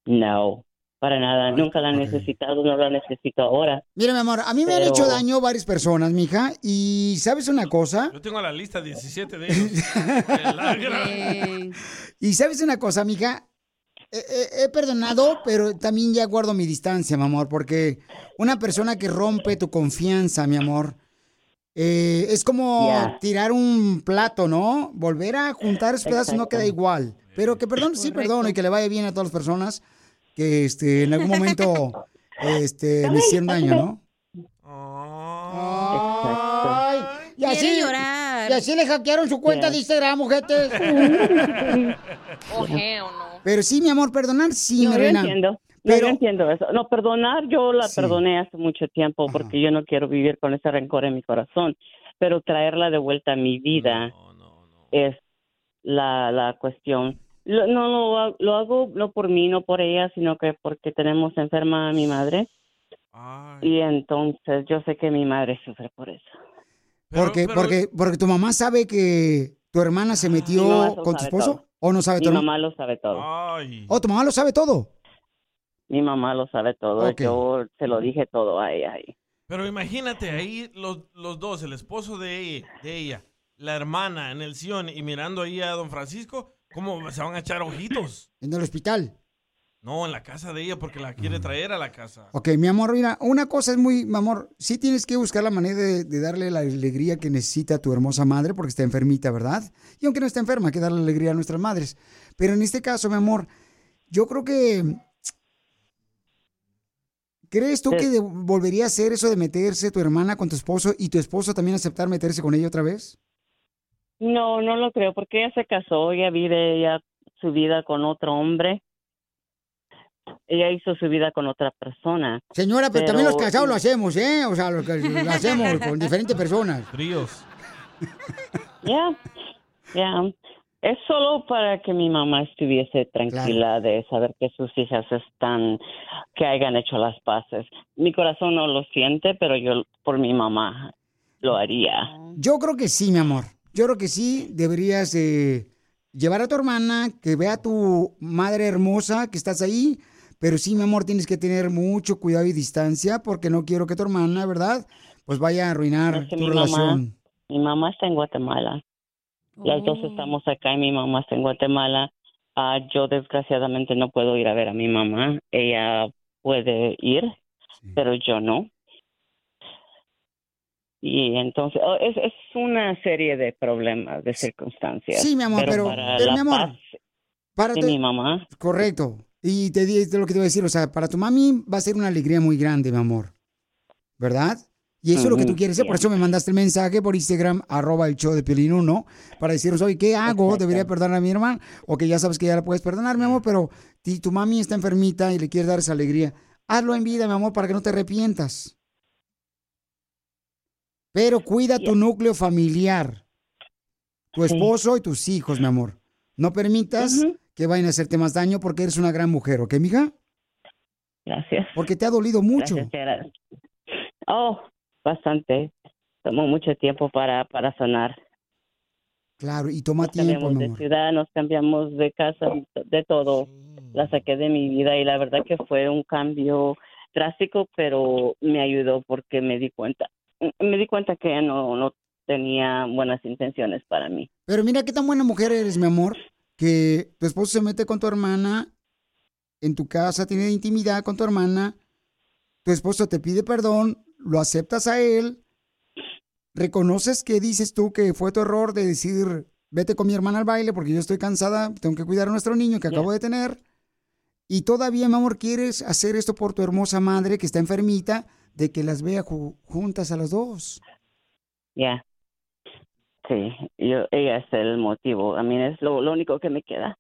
No, para nada. Nunca la he necesitado, no la necesito ahora. Mira, mi amor, a mí me han hecho daño varias personas, mija. Y ¿sabes una cosa? Yo tengo la lista 17 de ellos. De Y ¿sabes una cosa, mija? He, he- he perdonado, pero también ya guardo mi distancia, mi amor, porque una persona que rompe tu confianza, mi amor, eh, es como tirar un plato, ¿no? Volver a juntar esos pedazos no queda igual. Pero que perdón, sí perdono y que le vaya bien a todas las personas que este, en algún momento este, me hicieron daño, ¿no? Ay, y así, llorar. y así le hackearon su cuenta de Instagram. Oh, hell no. Pero sí, mi amor, perdonar, sí, No, mi yo reina. entiendo. No, Pero- yo entiendo eso. No, perdonar, yo la perdoné hace mucho tiempo porque yo no quiero vivir con ese rencor en mi corazón. Pero traerla de vuelta a mi vida es la, la cuestión. Lo- no lo, lo hago no por mí, no por ella, sino que porque tenemos enferma a mi madre. Y entonces yo sé que mi madre sufre por eso. Porque, porque, porque tu mamá sabe que tu hermana se metió Mi mamá lo con tu esposo. todo. ¿O no sabe Mi todo? mamá lo sabe todo. ¿O tu mamá lo sabe todo? Mi mamá lo sabe todo. Yo se lo dije todo a ella. ahí. Pero imagínate ahí los, los dos, el esposo de ella, de ella, la hermana en el sillón y mirando ahí a don Francisco, ¿cómo se van a echar ojitos? En el hospital. No, en la casa de ella porque la quiere traer a la casa. Ok, mi amor, mira, una cosa es muy, mi amor, sí tienes que buscar la manera de, de darle la alegría que necesita tu hermosa madre porque está enfermita, ¿verdad? Y aunque no está enferma, hay que darle alegría a nuestras madres. Pero en este caso, mi amor, yo creo que... ¿Crees tú que volvería a hacer eso de meterse tu hermana con tu esposo y tu esposo también aceptar meterse con ella otra vez? No, no lo creo, porque ella se casó, ella vive ya su vida con otro hombre. Ella hizo su vida con otra persona. Señora, pero, también los casados lo hacemos, ¿eh? O sea, lo, que- lo hacemos con diferentes personas. Fríos. Ya, ya. Es solo para que mi mamá estuviese tranquila de saber que sus hijas están, que hayan hecho las paces. Mi corazón no lo siente, pero yo por mi mamá lo haría. Yo creo que sí, mi amor. Yo creo que sí deberías eh, llevar a tu hermana, que vea a tu madre hermosa que estás ahí. Pero sí, mi amor, tienes que tener mucho cuidado y distancia porque no quiero que tu hermana, ¿verdad? Pues vaya a arruinar Es que tu mi mamá, relación. mi mamá está en Guatemala. Las dos estamos acá y mi mamá está en Guatemala. Ah, yo desgraciadamente no puedo ir a ver a mi mamá. Ella puede ir, pero yo no. Y entonces oh, es, es una serie de problemas, de circunstancias. Sí, mi amor, pero- para pero, la mi amor, paz Párate. de mi mamá. Correcto. Y te di lo que te voy a decir, o sea, para tu mami va a ser una alegría muy grande, mi amor. ¿Verdad? Y eso es lo que tú quieres hacer, por eso me mandaste el mensaje por Instagram, arroba el show de Piolín 1, para decirnos, oye, ¿qué hago? Exacto. ¿Debería perdonar a mi hermana? O que ya sabes que ya la puedes perdonar, mi amor, pero si tu mami está enfermita y le quieres dar esa alegría, hazlo en vida, mi amor, para que no te arrepientas. Pero cuida tu núcleo familiar, tu esposo y tus hijos, mi amor. No permitas que vayan a hacerte más daño porque eres una gran mujer, ¿ok, mija? Gracias. Porque te ha dolido mucho. Gracias. Oh, bastante. Tomó mucho tiempo para, para sanar. Claro, y toma Nos tiempo, cambiamos mi de ciudad, nos cambiamos de casa, de todo. La saqué de mi vida y la verdad que fue un cambio drástico, pero me ayudó porque me di cuenta. Me di cuenta que no, no tenía buenas intenciones para mí. Pero mira qué tan buena mujer eres, mi amor, que tu esposo se mete con tu hermana en tu casa, tiene intimidad con tu hermana, tu esposo te pide perdón, lo aceptas a él, reconoces que dices tú que fue tu error de decir, vete con mi hermana al baile porque yo estoy cansada, tengo que cuidar a nuestro niño que acabo de tener. Y todavía, mi amor, quieres hacer esto por tu hermosa madre que está enfermita, de que las vea ju- juntas a las dos. Ya. Sí, yo, ella es el motivo. A mí es lo, lo único que me queda.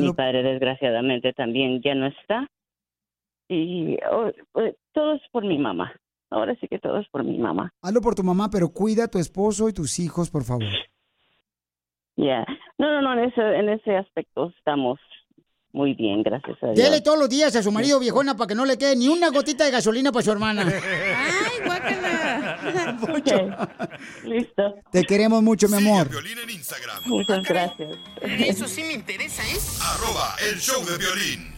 Mi padre, desgraciadamente, también ya no está. Y oh, eh, todo es por mi mamá. Ahora sí que todo es por mi mamá. Hazlo por tu mamá, pero cuida a tu esposo y tus hijos, por favor. Ya. No, no, no, en ese, en ese aspecto estamos muy bien, gracias a Dios. Dele todos los días a su marido viejona para que no le quede ni una gotita de gasolina para su hermana. Ay, guácala. Listo. Te queremos mucho, mi amor. Muchas gracias. Eso sí me interesa, ¿eh? Arroba el show de violín.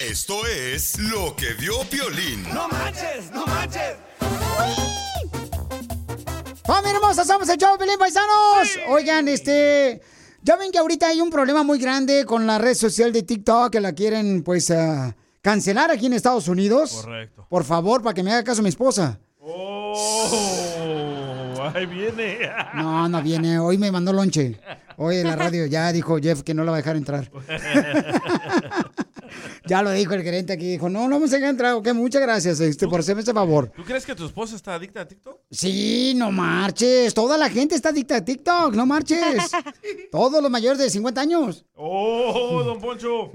Esto es lo que vio Piolín. No manches, no manches. ¡Familia hermosa! ¡Somos el show de Pelín Paisanos! Oigan, este... Ya ven que ahorita hay un problema muy grande con la red social de TikTok que la quieren, pues, ah, cancelar aquí en Estados Unidos. Correcto. Por favor, para que me haga caso mi esposa. Oh, ahí viene. No, no viene. Hoy me mandó lonche. Hoy en la radio ya dijo Jeff que no la va a dejar entrar. Ya lo dijo el gerente aquí. Dijo, no, no vamos a dejar entrar. Ok, muchas gracias este, por hacerme este favor. ¿Tú crees que tu esposa está adicta a TikTok? Sí, no marches. Toda la gente está adicta a TikTok. No marches. Todos los mayores de 50 años. ¡Oh, don Poncho!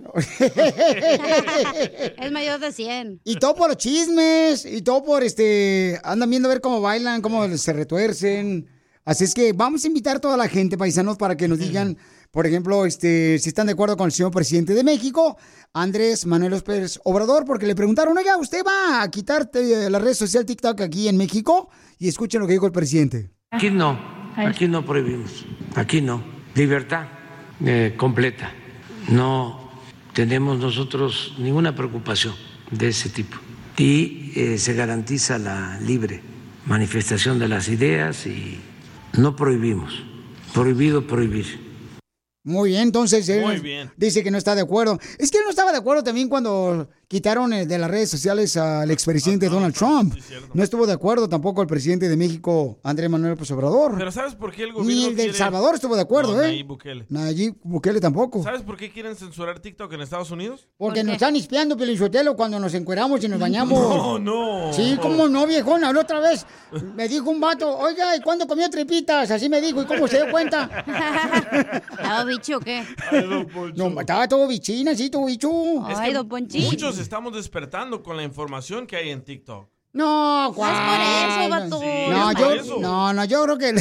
Es mayor de 100. Y todo por los chismes, y todo por este. Andan viendo a ver cómo bailan, cómo se retuercen. Así es que vamos a invitar a toda la gente, paisanos, para que nos digan, por ejemplo, este, si están de acuerdo con el señor presidente de México, Andrés Manuel López Obrador, porque le preguntaron, oiga, ¿usted va a quitarte la red social TikTok aquí en México? Y escuchen lo que dijo el presidente. Aquí no, aquí no prohibimos, aquí no. Libertad eh, completa. No tenemos nosotros ninguna preocupación de ese tipo. Y eh, se garantiza la libre manifestación de las ideas y no prohibimos. Prohibido prohibir. Muy bien, entonces él Muy bien. dice que no está de acuerdo. Es que él no estaba de acuerdo también cuando quitaron eh, de las redes sociales al expresidente Donald Trump. No estuvo de acuerdo tampoco el presidente de México, Andrés Manuel López Obrador. Pero ¿sabes por qué el gobierno Ni el de El Salvador estuvo de acuerdo, No, ¿eh? Nayib Bukele. Nayib Bukele tampoco. ¿Sabes por qué quieren censurar TikTok en Estados Unidos? Porque nos están espiando, Pelichotelo, cuando nos encueramos y nos bañamos. No, no. Sí, cómo no, viejón. La otra vez me dijo un vato, oiga, ¿y cuándo comió tripitas? Así me dijo, ¿y cómo se dio cuenta? ¿Estaba bicho o qué? No, estaba todo bichina, sí, todo bicho. Es que Muchos estamos despertando con la información que hay en TikTok. No, ¿cuál? por eso, vato. Sí, No, es yo, por eso. no, no, yo creo que...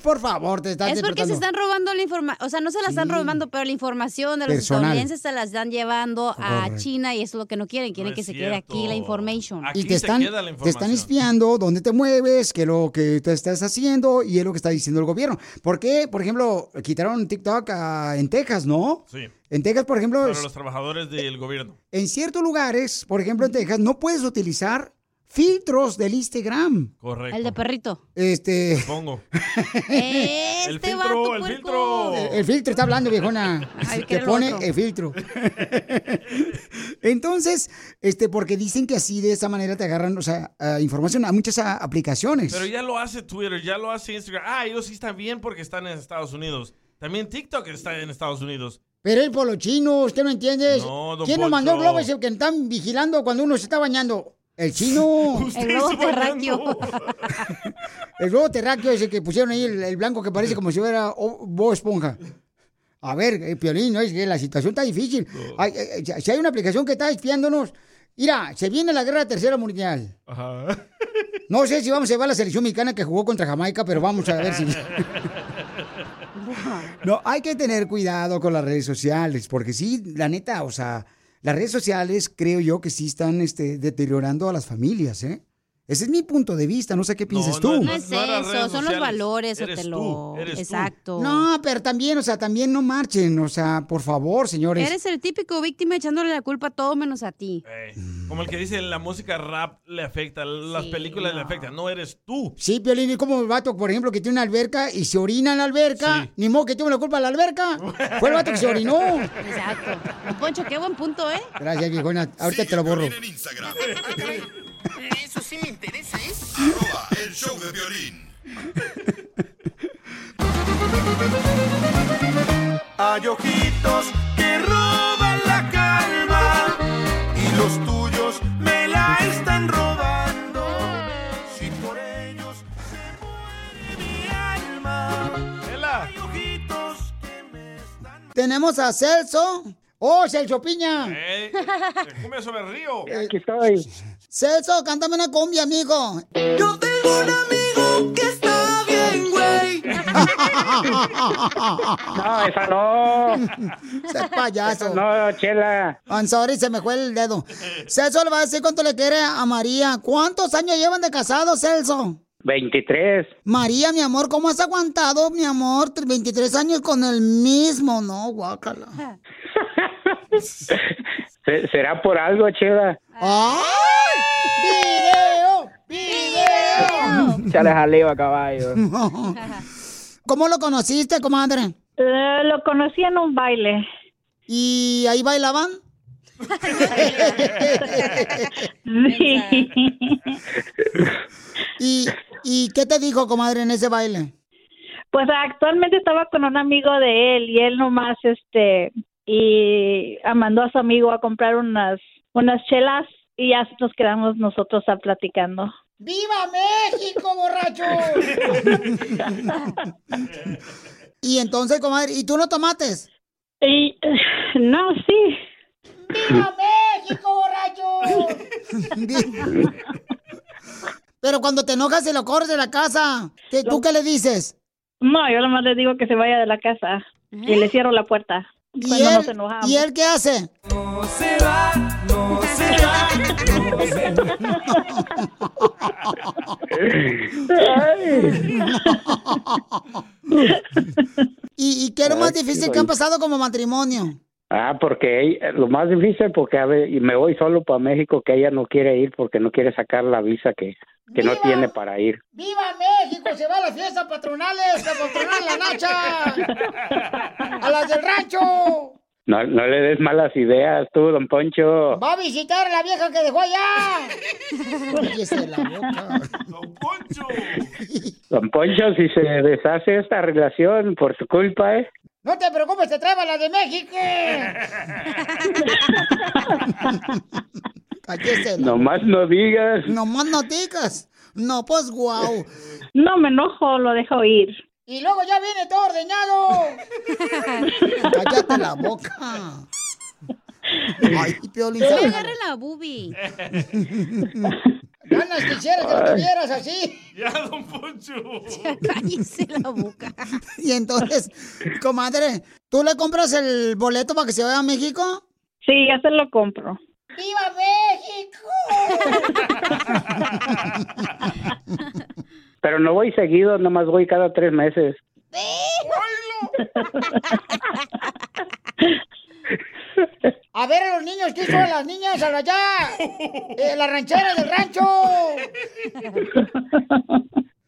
Por favor, te estás Es porque se están robando la información, o sea, no se la están robando, pero la información de los Personal. estadounidenses se la están llevando a. China y eso es lo que no quieren, quieren No que se quede aquí la information. y te están, te están espiando dónde te mueves, qué es lo que tú estás haciendo y es lo que está diciendo el gobierno. ¿Por qué, por ejemplo, quitaron TikTok ah, en Texas, no? Sí. En Texas, por ejemplo, Para los trabajadores del gobierno. en ciertos lugares, por ejemplo en Texas, no puedes utilizar filtros del Instagram. Correcto. El de perrito. Este... Pongo. Este El filtro, vato, el puerco. filtro. El, el filtro está hablando, viejona. Ay, Te ¿qué era lo pone el filtro. Entonces, este, porque dicen que así de esa manera te agarran, o sea, información a muchas aplicaciones. Pero ya lo hace Twitter, ya lo hace Instagram. Ah, ellos sí están bien porque están en Estados Unidos. También TikTok está en Estados Unidos. Pero el polo chino, ¿usted no entiende? No, ¿Quién nos mandó el Poncho. globo ese que están vigilando cuando uno se está bañando? El chino. El globo terráqueo. El globo terráqueo ese que pusieron ahí, el, el blanco que parece como si fuera Bob Esponja. A ver, eh, Piolín, no es que la situación está difícil. Eh, eh, si hay una aplicación que está espiándonos, mira, se viene la guerra tercera mundial. Ajá. No sé si vamos a llevar a la selección mexicana que jugó contra Jamaica, pero vamos a ver si... No, hay que tener cuidado con las redes sociales, porque sí, la neta, o sea, las redes sociales creo yo que sí están este, deteriorando a las familias, ¿eh? Ese es mi punto de vista, no sé qué piensas tú. No es eso, son los valores, Otelo. Exacto. No, pero también, o sea, también no marchen, o sea, por favor, señores. Eres el típico víctima echándole la culpa a todo menos a ti. Como el que dice la música rap le afecta, las películas le afectan. No eres tú. Sí, Piolín, y como el vato, por ejemplo, que tiene una alberca y se orina en la alberca, ni modo que tuvo la culpa de la alberca. Fue el vato que se orinó. Exacto. Poncho, qué buen punto, ¿eh? Gracias, viejona. Ahorita te lo borro. Eso sí me interesa, ¿eh? Arroba el show de violín. Hay ojitos que roban la calma y los tuyos me la están robando. Si por ellos se muere mi alma. Hay ojitos Tenemos a Celso. ¡Oh, Celso Piña! Eh, se come sobre el río. Aquí estoy. Celso, cántame una cumbia, amigo. Yo tengo un amigo que está bien, güey. No, esa no. Ese payaso. No, chela. I'm sorry, se me fue el dedo. Celso le va a decir cuánto le quiere a María. ¿Cuántos años llevan de casados, Celso? 23. María, mi amor, ¿cómo has aguantado, mi amor? 23 años con el mismo, ¿no? Guácala. Se- ¿Será por algo, chela? ¡Ay! ¡Video! ¡Video! Chale jaleo a caballo. ¿Cómo lo conociste, comadre? Eh, lo conocí en un baile. ¿Y ahí bailaban? Sí. ¿Y, ¿Y qué te dijo, comadre, en ese baile? Pues actualmente estaba con un amigo de él y él nomás, este, y mandó a su amigo a comprar unas, unas chelas y ya nos quedamos nosotros a platicando. ¡Viva México, borracho! y entonces, comadre, ¿y tú no tomates? Y, no, sí. ¡Viva México, borracho! Pero cuando te enojas y lo corres de la casa, ¿qué- ¿tú qué le dices? No, yo nomás le digo que se vaya de la casa y le cierro la puerta. ¿Y Cuando él, nos enojamos. ¿Y él qué hace? No se va, no se va, no se ¿Y, y qué es lo más difícil que han pasado como matrimonio? Ah, porque ella- lo más difícil porque a ver, y me voy solo para México que ella no quiere ir porque no quiere sacar la visa que, que no tiene para ir. ¡Viva México! ¡Se va a las fiestas patronales! ¡A patronar la nacha! ¡A las del rancho! No, no le des malas ideas tú, don Poncho. Va a visitar a la vieja que dejó allá. Cállese la boca. Don Poncho, si se deshace esta relación por su culpa, ¿eh? No te preocupes, te traigo a la de México. Cállese la Nomás no digas. Nomás no digas. No, pues guau. No me enojo, lo dejo ir. Y luego ya viene todo ordeñado. Cállate la boca. Ay, Piolín. No agarre la boobie. Ganas quisieras que lo tuvieras así. Ya, don Poncho. Cállese la boca. Y entonces, comadre, ¿tú le compras el boleto para que se vaya a México? Sí, ya se lo compro. ¡Viva México! Pero no voy seguido, nomás voy cada tres meses. A ver a los niños, ¿qué son las niñas a allá? Eh, las rancheras del rancho.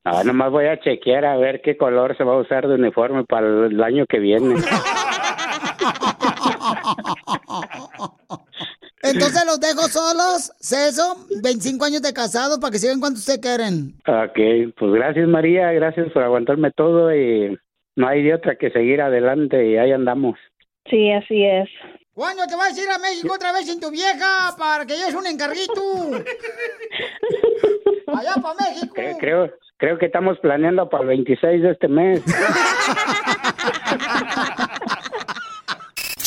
Ah, nomás voy a chequear a ver qué color se va a usar de uniforme para el año que viene. Entonces los dejo solos, Ceso, 25 años de casado para que sigan cuanto ustedes quieren. Ok, pues gracias María, gracias por aguantarme todo y no hay de otra que seguir adelante y ahí andamos. Sí, así es. ¿Cuándo te vas a ir a México otra vez sin tu vieja para que lleves un encarguito? Allá para México. Creo, creo, creo que estamos planeando para el 26 de este mes.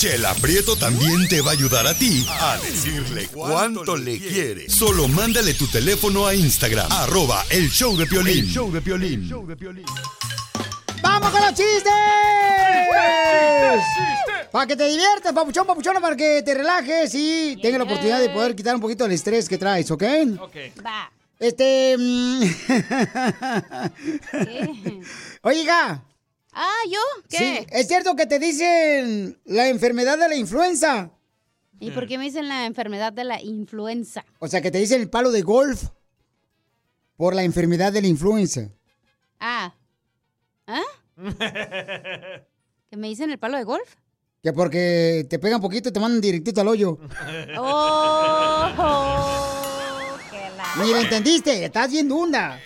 Chela Prieto también te va a ayudar a ti a decirle cuánto le quiere. Solo mándale tu teléfono a Instagram, arroba el show de Piolín. El show de Piolín. ¡Vamos con los chistes! Para que te diviertas, papuchón, papuchona, para que te relajes y tengas la oportunidad de poder quitar un poquito el estrés que traes, ¿ok? Ok. Va. Este... mm, Oiga. Ah, ¿yo? ¿Qué? Sí, es cierto que te dicen la enfermedad de la influenza. ¿Y por qué me dicen la enfermedad de la influenza? O sea, que te dicen el palo de golf por la enfermedad de la influenza. Ah. ¿Ah? ¿Que me dicen el palo de golf? Que porque te pegan poquito y te mandan directito al hoyo. ¡Oh! ¡Qué la... Mira, ¿entendiste? Estás viendo una.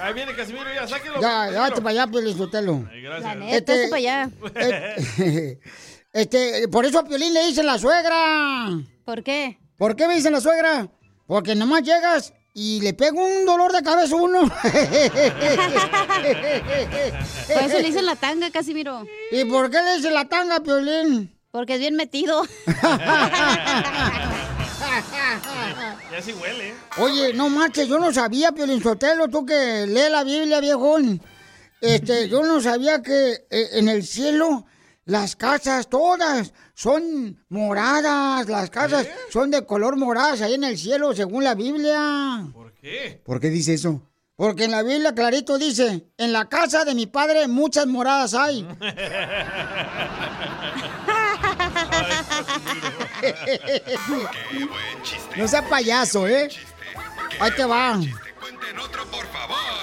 Ahí viene Casimiro, ya, sáquelo. Ya, ya, Casimiro. para allá, Piolín Sotelo. Ay, gracias. La hazte para allá. Este, por eso a Piolín le dicen la suegra. ¿Por qué? ¿Por qué me dicen la suegra? Porque nomás llegas y le pego un dolor de cabeza a uno. Por eso le dicen la tanga, Casimiro. ¿Y por qué le dicen la tanga, Piolín? Porque es bien metido. Ya sí huele. ¿eh? Oye, no marches, yo no sabía, Piolín Sotelo, tú que lee la Biblia, viejón. Este, yo no sabía que eh, en el cielo las casas todas son moradas, las casas son de color moradas ahí en el cielo, según la Biblia. ¿Por qué? ¿Por qué dice eso? Porque en la Biblia clarito dice, en la casa de mi padre muchas moradas hay. No sea payaso, ¿eh? Ahí te va.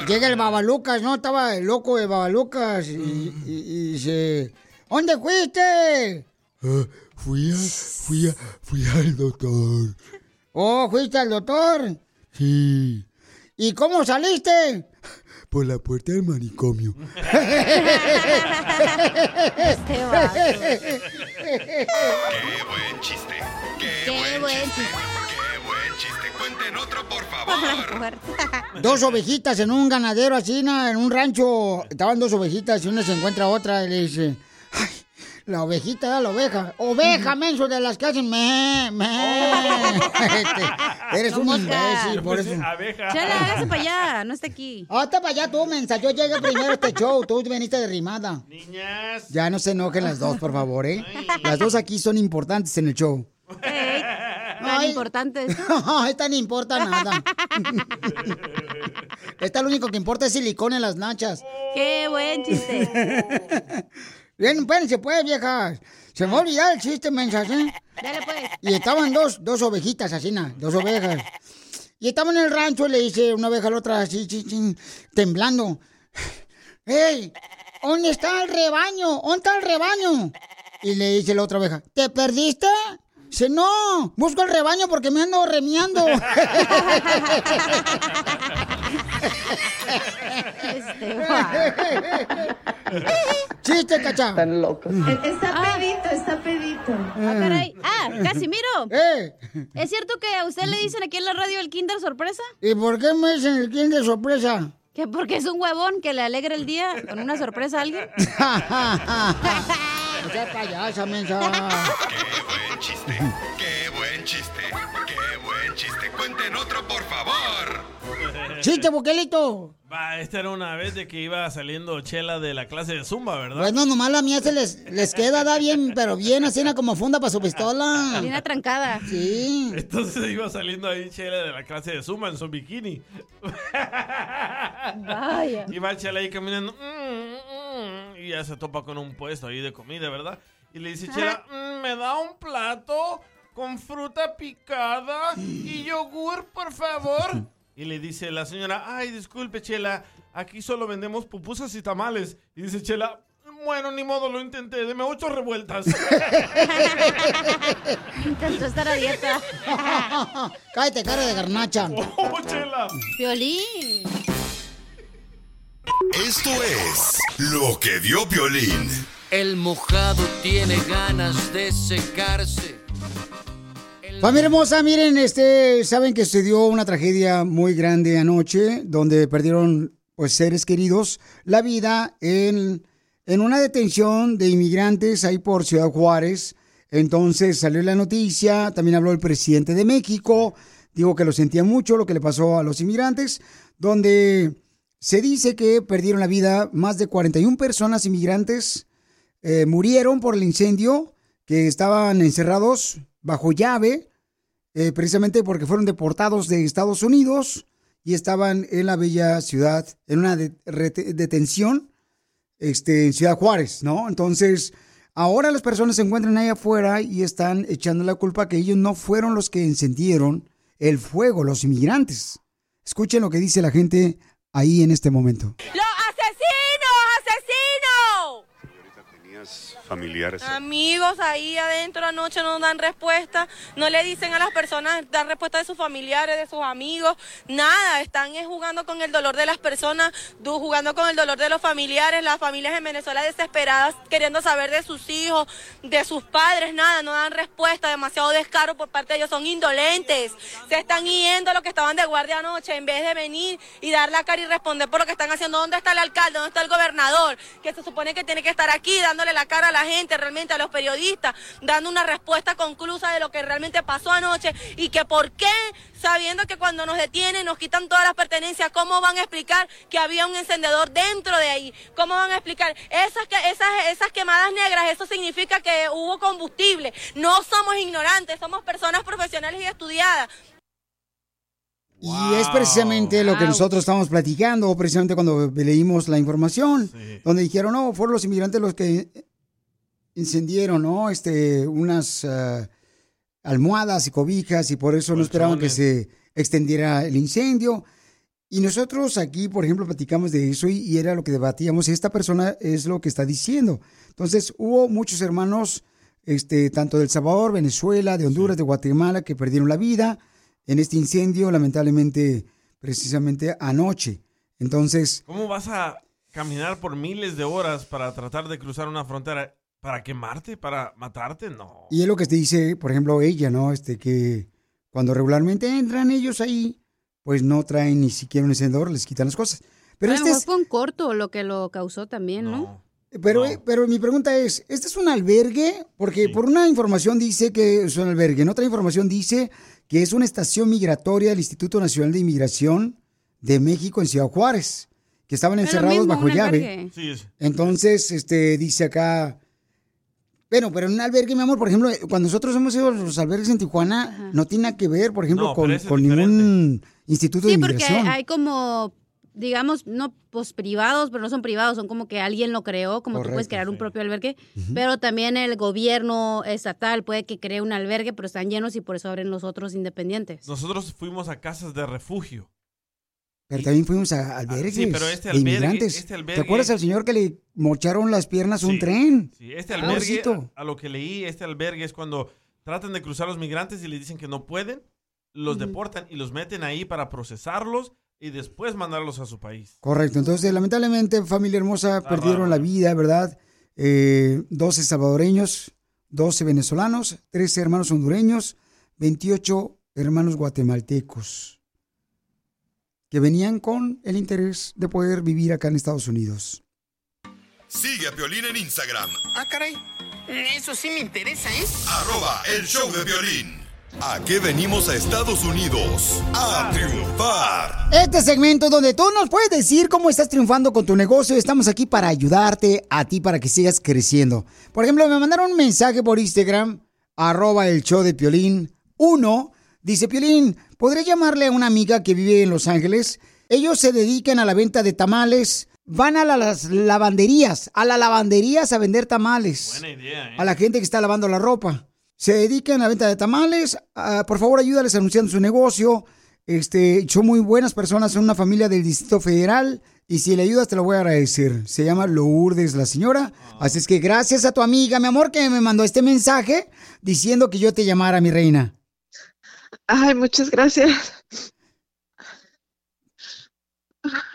Llega el Babalucas, ¿no? Estaba el loco de Babalucas y, y- y dice, ¿dónde fuiste? "Ah, fui a, fui a, fui al doctor. Oh, ¿fuiste al doctor? Sí. ¿Y cómo saliste? Por la puerta del manicomio. Este vato. Qué buen chiste. Qué buen chiste. Qué buen chiste. Cuenten otro, por favor. Dos ovejitas en un ganadero así, en un rancho. Estaban dos ovejitas y una se encuentra a otra y le dice, ay, la ovejita da la oveja. Oveja, menso, de las que hacen me, me. Este, eres un imbécil, por eso. abeja. Chela, hágase para allá, no está aquí. Ah, está para allá tú, mensa. Yo llegué primero a este show. Tú viniste de rimada. Niñas. Ya no se enojen las dos, por favor, ¿eh? Las dos aquí son importantes en el show. Tan importantes. Esta no importa nada. Esta lo único que importa es silicón en las nachas. Qué buen chiste. Bien, espérense pues, viejas. Se me va a olvidar el chiste, mensas, ¿eh? Dale pues. Y estaban dos, dos ovejitas así, dos ovejas. Y estaban en el rancho y le dice una oveja a la otra así, chi, chi, temblando. ¡Ey! ¿Dónde está el rebaño? ¿Dónde está el rebaño? Y le dice la otra oveja, ¿te perdiste? Dice, no, busco el rebaño porque me ando remiando. Chiste, cacha. Están locos. Está pedito, está pedito. Ah, caray. Ah, Casimiro. Eh. ¿Es cierto que a usted le dicen aquí en la radio el Kinder sorpresa? ¿Y por qué me dicen el Kinder sorpresa? Que porque es un huevón que le alegra el día con una sorpresa a alguien. Sea, payasa, mensa. Qué buen chiste, qué buen chiste, qué buen chiste. Cuenten otro, por favor. Chiste, buquelito. Va, esta era una vez de que iba saliendo Chela de la clase de Zumba, ¿verdad? Bueno, nomás la mía se les, les queda, da bien, pero bien así como funda para su pistola. Bien atrancada. Sí. Entonces iba saliendo ahí Chela de la clase de Zumba en su bikini. Vaya. Y va Chela ahí caminando. mm, mm, y ya se topa con un puesto ahí de comida, ¿verdad? Y le dice Chela, "Mm, ¿me da un plato con fruta picada y yogur, por favor? Y le dice la señora, ay, disculpe, Chela, aquí solo vendemos pupusas y tamales. Y dice Chela, bueno, ni modo, lo intenté, deme ocho revueltas. Intentó estar a dieta. Cállate, cara de garnacha. ¡Oh, Chela! Violín. Esto es lo que dio Piolín. El mojado tiene ganas de secarse. Familia hermosa, miren, este, saben que sucedió una tragedia muy grande anoche, donde perdieron, pues, seres queridos, la vida en, en una detención de inmigrantes ahí por Ciudad Juárez. Entonces salió la noticia, también habló el presidente de México, dijo que lo sentía mucho lo que le pasó a los inmigrantes, donde se dice que perdieron la vida más de 41 personas inmigrantes, eh, murieron por el incendio, que estaban encerrados bajo llave, eh, precisamente porque fueron deportados de Estados Unidos y estaban en la bella ciudad, en una detención este, en Ciudad Juárez, ¿no? Entonces, ahora las personas se encuentran ahí afuera y están echando la culpa que ellos no fueron los que encendieron el fuego, los inmigrantes. Escuchen lo que dice la gente ahí en este momento. ¡Los familiares? Amigos ahí adentro anoche no dan respuesta, no le dicen a las personas dar respuesta de sus familiares, de sus amigos, nada, están jugando con el dolor de las personas, jugando con el dolor de los familiares, las familias en Venezuela desesperadas queriendo saber de sus hijos, de sus padres, nada, no dan respuesta, demasiado descaro por parte de ellos, son indolentes, se están yendo a los que estaban de guardia anoche en vez de venir y dar la cara y responder por lo que están haciendo, ¿dónde está el alcalde? ¿Dónde está el gobernador? Que se supone que tiene que estar aquí dándole la cara a la gente, realmente a los periodistas, dando una respuesta conclusa de lo que realmente pasó anoche y que por qué, sabiendo que cuando nos detienen nos quitan todas las pertenencias, ¿cómo van a explicar que había un encendedor dentro de ahí? ¿Cómo van a explicar esas, que- esas, esas quemadas negras? Eso significa que hubo combustible. No somos ignorantes, somos personas profesionales y estudiadas. Y es precisamente lo que nosotros estamos platicando, precisamente cuando leímos la información, donde dijeron, no, fueron los inmigrantes los que incendieron, ¿no? Este, unas eh, almohadas y cobijas y por eso no esperaban que se extendiera el incendio. Y nosotros aquí, por ejemplo, platicamos de eso y, y era lo que debatíamos. y Esta persona es lo que está diciendo. Entonces, hubo muchos hermanos, este, tanto del Salvador, Venezuela, de Honduras, de Guatemala, que perdieron la vida en este incendio, lamentablemente, precisamente anoche. Entonces, ¿Cómo vas a caminar por miles de horas para tratar de cruzar una frontera? ¿Para quemarte? ¿Para matarte? No. y es lo que te dice, por ejemplo, ella, ¿no? Este, que cuando regularmente entran ellos ahí, pues no traen ni siquiera un encendedor, les quitan las cosas. Pero este es, fue un corto lo que lo causó también, ¿no? pero, eh, pero mi pregunta es, ¿este es un albergue? Porque por una información dice que es un albergue, en otra información dice que es una estación migratoria del Instituto Nacional de Inmigración de México en Ciudad Juárez, que estaban Pero encerrados mismo, bajo llave. albergue. Sí, es- Entonces, este, dice acá. Bueno, pero en un albergue, mi amor, por ejemplo, cuando nosotros hemos ido a los albergues en Tijuana, no tiene nada que ver, por ejemplo, No, con, ningún instituto de Sí, porque inmigración. hay como, digamos, no pues privados, pero no son privados, son como que alguien lo creó, como tú puedes Correcto, crear un propio albergue, pero también el gobierno estatal puede que cree un albergue, pero están llenos y por eso abren los otros independientes. Nosotros fuimos a casas de refugio. Pero también fuimos a albergues sí, pero este de albergue- inmigrantes. este ¿Te albergue- acuerdas al señor que le mocharon las piernas a un tren? Sí, este albergue, Pobrecito. a, a lo que leí, este albergue es cuando tratan de cruzar los migrantes y les dicen que no pueden, los deportan y los meten ahí para procesarlos y después mandarlos a su país. Correcto. Entonces, lamentablemente, familia hermosa, perdieron la vida, ¿verdad? Eh, 12 salvadoreños, 12 venezolanos, 13 hermanos hondureños, 28 hermanos guatemaltecos que venían con el interés de poder vivir acá en Estados Unidos. Sigue a Piolín en Instagram, Ah, caray. Eso sí me interesa, ¿eh? arroba el show de violín. ¿A qué venimos a Estados Unidos? A triunfar. Este segmento donde tú nos puedes decir cómo estás triunfando con tu negocio, estamos aquí para ayudarte a ti para que sigas creciendo. Por ejemplo, me mandaron un mensaje por Instagram, arroba el show de Piolín 1. Dice Piolín, ¿podré llamarle a una amiga que vive en Los Ángeles? Ellos se dedican a la venta de tamales, van a las lavanderías, a las lavanderías a vender tamales Buena idea, ¿eh? a la gente que está lavando la ropa. Se dedican a la venta de tamales. ah, por favor, ayúdales anunciando su negocio. Este, son muy buenas personas, son una familia del Distrito Federal. Y si le ayudas, te lo voy a agradecer. Se llama Lourdes la señora. Así es que gracias a tu amiga, mi amor, que me mandó este mensaje diciendo que yo te llamara, mi reina. Ay, muchas gracias.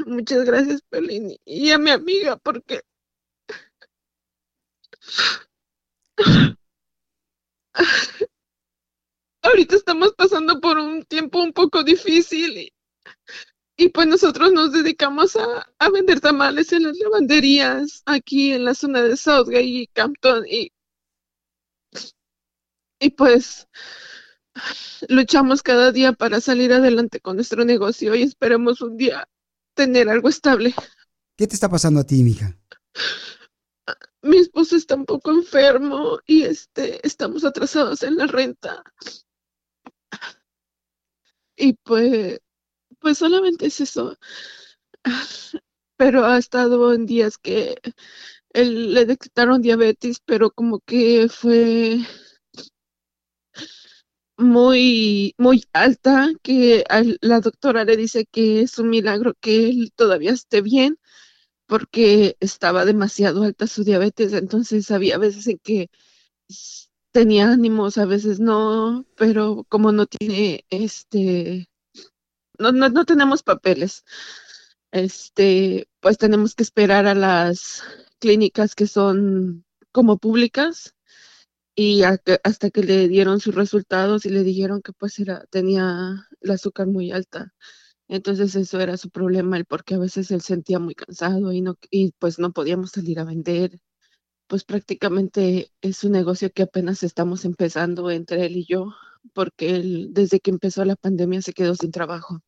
Muchas gracias, Pelín. Y a mi amiga, porque ahorita estamos pasando por un tiempo un poco difícil y, y pues nosotros nos dedicamos a, a vender tamales en las lavanderías aquí en la zona de Southgate y Campton y, y pues luchamos cada día para salir adelante con nuestro negocio y esperemos un día tener algo estable. ¿Qué te está pasando a ti, mija? Mi esposo está un poco enfermo y este estamos atrasados en la renta. Y pues pues solamente es eso. Pero ha estado en días que él le detectaron diabetes, pero como que fue muy, muy alta, que la doctora le dice que es un milagro que él todavía esté bien, porque estaba demasiado alta su diabetes, entonces había veces en que tenía ánimos, a veces no, pero como no tiene, este, no, no, no tenemos papeles, este, pues tenemos que esperar a las clínicas que son como públicas y hasta que le dieron sus resultados y le dijeron que pues era, tenía el azúcar muy alta. Entonces eso era su problema, el porque a veces él sentía muy cansado y no, y pues no podíamos salir a vender. Pues prácticamente es un negocio que apenas estamos empezando entre él y yo, porque él desde que empezó la pandemia se quedó sin trabajo.